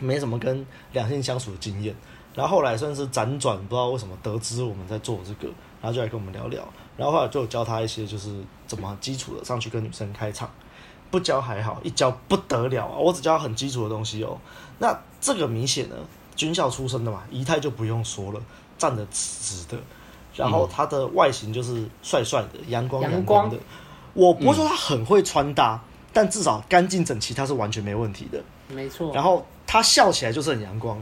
没什么跟两性相处的经验，然后后来算是辗转，不知道为什么得知我们在做这个，然后就来跟我们聊聊，然后后来就教他一些就是怎么基础的上去跟女生开场。不教还好，一教不得了啊！我只教很基础的东西哦。那这个明显呢，军校出身的嘛，仪态就不用说了，站得直直的，然后他的外形就是帅帅的，阳光阳光的。我不会说他很会穿搭，嗯、但至少干净整齐，他是完全没问题的。没错。然后他笑起来就是很阳光，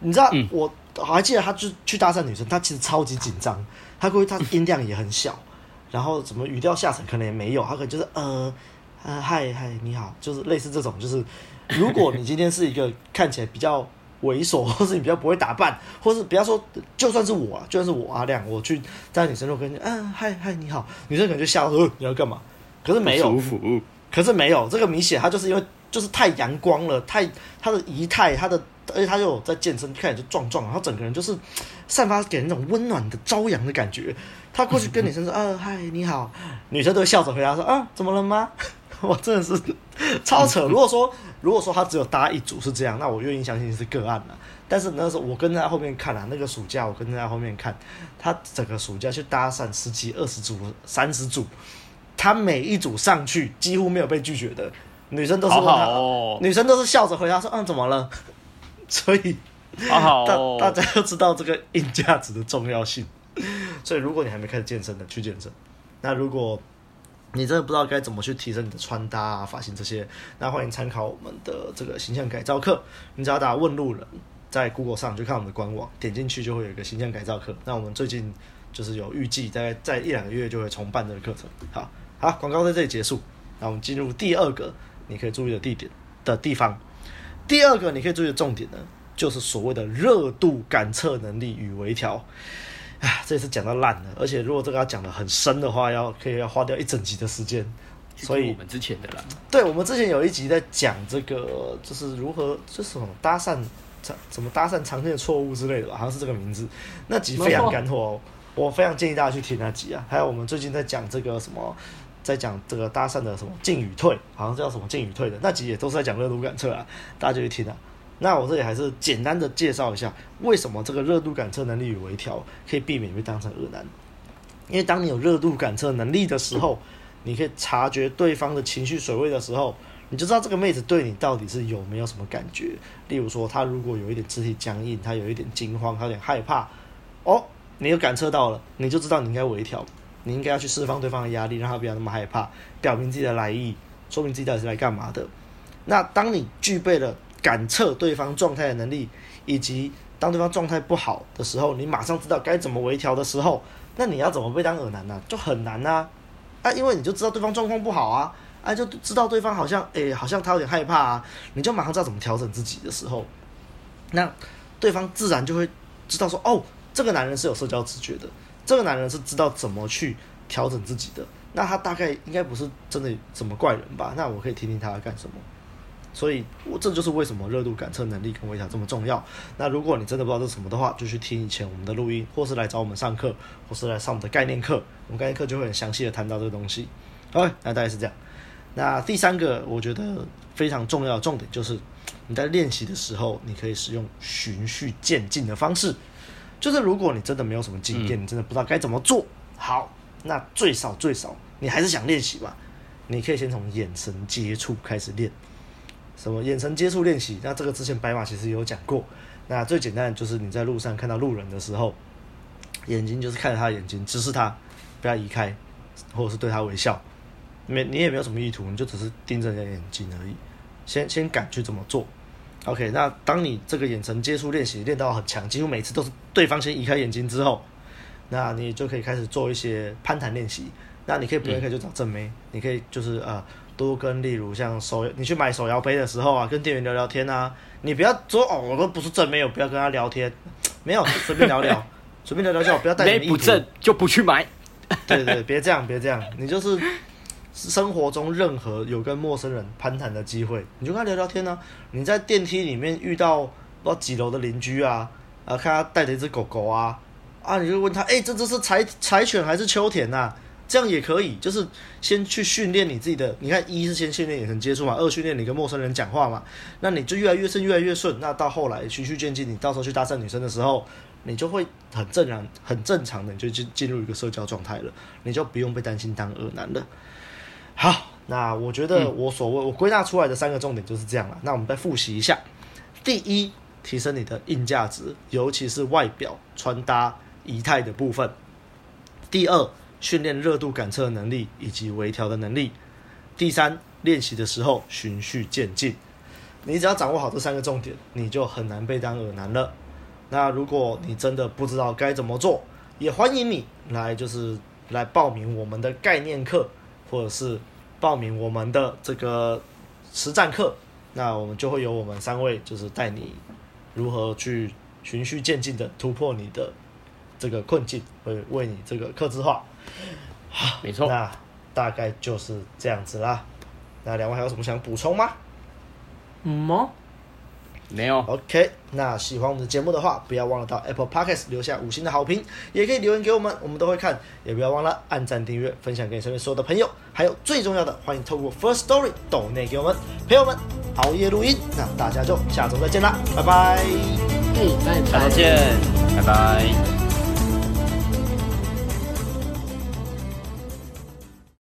你知道，嗯、我我还记得他就去搭讪女生，他其实超级紧张，他估计他音量也很小，然后怎么语调下沉可能也没有，他可能就是呃呃嗨嗨你好，就是类似这种，就是如果你今天是一个看起来比较猥琐，或是你比较不会打扮，或是不要说就算是我，啊，就算是我阿亮，我去在女生就跟你嗯嗨嗨你好，女生可能就笑说你要干嘛？可是没有，可是没有，这个明显他就是因为就是太阳光了，太他的仪态，他的而且他又有在健身，看起来就壮壮，然后整个人就是散发给人那种温暖的朝阳的感觉。他过去跟女生说：“啊，嗨，你好。”女生都会笑着回答说：“啊，怎么了吗？” 我真的是超扯。如果说如果说他只有搭一组是这样，那我愿意相信是个案了。但是那时候我跟在后面看啊，那个暑假我跟在后面看，他整个暑假去搭讪十几、二十组、三十组。他每一组上去几乎没有被拒绝的，女生都是问他，好好哦、女生都是笑着回答说：“嗯，怎么了？”所以，好好哦、大大家都知道这个硬价值的重要性。所以，如果你还没开始健身的，去健身。那如果你真的不知道该怎么去提升你的穿搭啊、发型这些，那欢迎参考我们的这个形象改造课。你只要打“问路人”在 Google 上就看我们的官网，点进去就会有一个形象改造课。那我们最近就是有预计，大概在一两个月就会重办这个课程。好。好，广告在这里结束。那我们进入第二个你可以注意的地点的地方。第二个你可以注意的重点呢，就是所谓的热度感测能力与微调。啊，这次讲到烂了，而且如果这个要讲得很深的话，要可以要花掉一整集的时间。所以我们之前的啦，对，我们之前有一集在讲这个，就是如何就是什么搭讪常怎么搭讪常见的错误之类的吧，好像是这个名字。那集非常干货哦，我非常建议大家去听那集啊。还有我们最近在讲这个什么。在讲这个搭讪的什么进与退，好像叫什么进与退的那集也都是在讲热度感测啊，大家就去听啊。那我这里还是简单的介绍一下，为什么这个热度感测能力与微调可以避免被当成恶男？因为当你有热度感测能力的时候，你可以察觉对方的情绪水位的时候，你就知道这个妹子对你到底是有没有什么感觉。例如说，她如果有一点肢体僵硬，她有一点惊慌，她有点害怕，哦，你又感测到了，你就知道你应该微调。你应该要去释放对方的压力，让他不要那么害怕，表明自己的来意，说明自己到底是来干嘛的。那当你具备了感测对方状态的能力，以及当对方状态不好的时候，你马上知道该怎么微调的时候，那你要怎么被当耳男呢？就很难呐！啊，因为你就知道对方状况不好啊，啊，就知道对方好像，诶，好像他有点害怕啊，你就马上知道怎么调整自己的时候，那对方自然就会知道说，哦，这个男人是有社交直觉的。这个男人是知道怎么去调整自己的，那他大概应该不是真的什么怪人吧？那我可以听听他要干什么。所以，我这就是为什么热度感测能力跟微调这么重要。那如果你真的不知道这是什么的话，就去听以前我们的录音，或是来找我们上课，或是来上我们的概念课。我们概念课就会很详细的谈到这个东西。OK，那大概是这样。那第三个我觉得非常重要的重点就是，你在练习的时候，你可以使用循序渐进的方式。就是如果你真的没有什么经验，你真的不知道该怎么做好，那最少最少你还是想练习吧。你可以先从眼神接触开始练，什么眼神接触练习？那这个之前白马其实有讲过。那最简单的就是你在路上看到路人的时候，眼睛就是看着他的眼睛，直视他，不要移开，或者是对他微笑。没，你也没有什么意图，你就只是盯着人家眼睛而已。先先敢去这么做。OK，那当你这个眼神接触练习练到很强，几乎每次都是对方先移开眼睛之后，那你就可以开始做一些攀谈练习。那你可以不用可以就找正妹，嗯、你可以就是呃多跟例如像手，你去买手摇杯的时候啊，跟店员聊聊天啊。你不要说哦，我都不是正妹，我不要跟他聊天，没有随便聊聊，随便聊聊就好，不要带什么意图。不正就不去买。对对对，别这样，别这样，你就是。生活中任何有跟陌生人攀谈的机会，你就跟他聊聊天呢、你在电梯里面遇到不知道几楼的邻居啊，啊，看他带着一只狗狗啊，啊，你就问他，哎、这只是柴柴犬还是秋田呐、啊？这样也可以，就是先去训练你自己的。你看，一是先训练眼神接触嘛，二训练你跟陌生人讲话嘛，那你就越来越顺，越来越顺。那到后来循序渐进，你到时候去搭讪女生的时候，你就会很正常、很正常的，你就进进入一个社交状态了，你就不用被担心当恶男了。好，那我觉得我所谓我归纳出来的三个重点就是这样了。那我们再复习一下：第一，提升你的硬价值，尤其是外表、穿搭、仪态的部分；第二，训练热度感测的能力以及微调的能力；第三，练习的时候循序渐进。你只要掌握好这三个重点，你就很难被当耳男了。那如果你真的不知道该怎么做，也欢迎你来就是来报名我们的概念课，或者是报名我们的这个实战课。那我们就会有我们三位就是带你如何去循序渐进的突破你的这个困境，会为你这个克制化。好，没错。那大概就是这样子啦。那两位还有什么想补充吗？嗯吗？没有。OK，那喜欢我们的节目的话，不要忘了到 Apple Podcast 留下五星的好评，也可以留言给我们，我们都会看。也不要忘了按赞、订阅、分享给你身边所有的朋友。还有最重要的，欢迎透过 First Story 抖内给我们陪我们熬夜录音。那大家就下周再见啦，拜拜。嗯，再见，下周见，拜拜。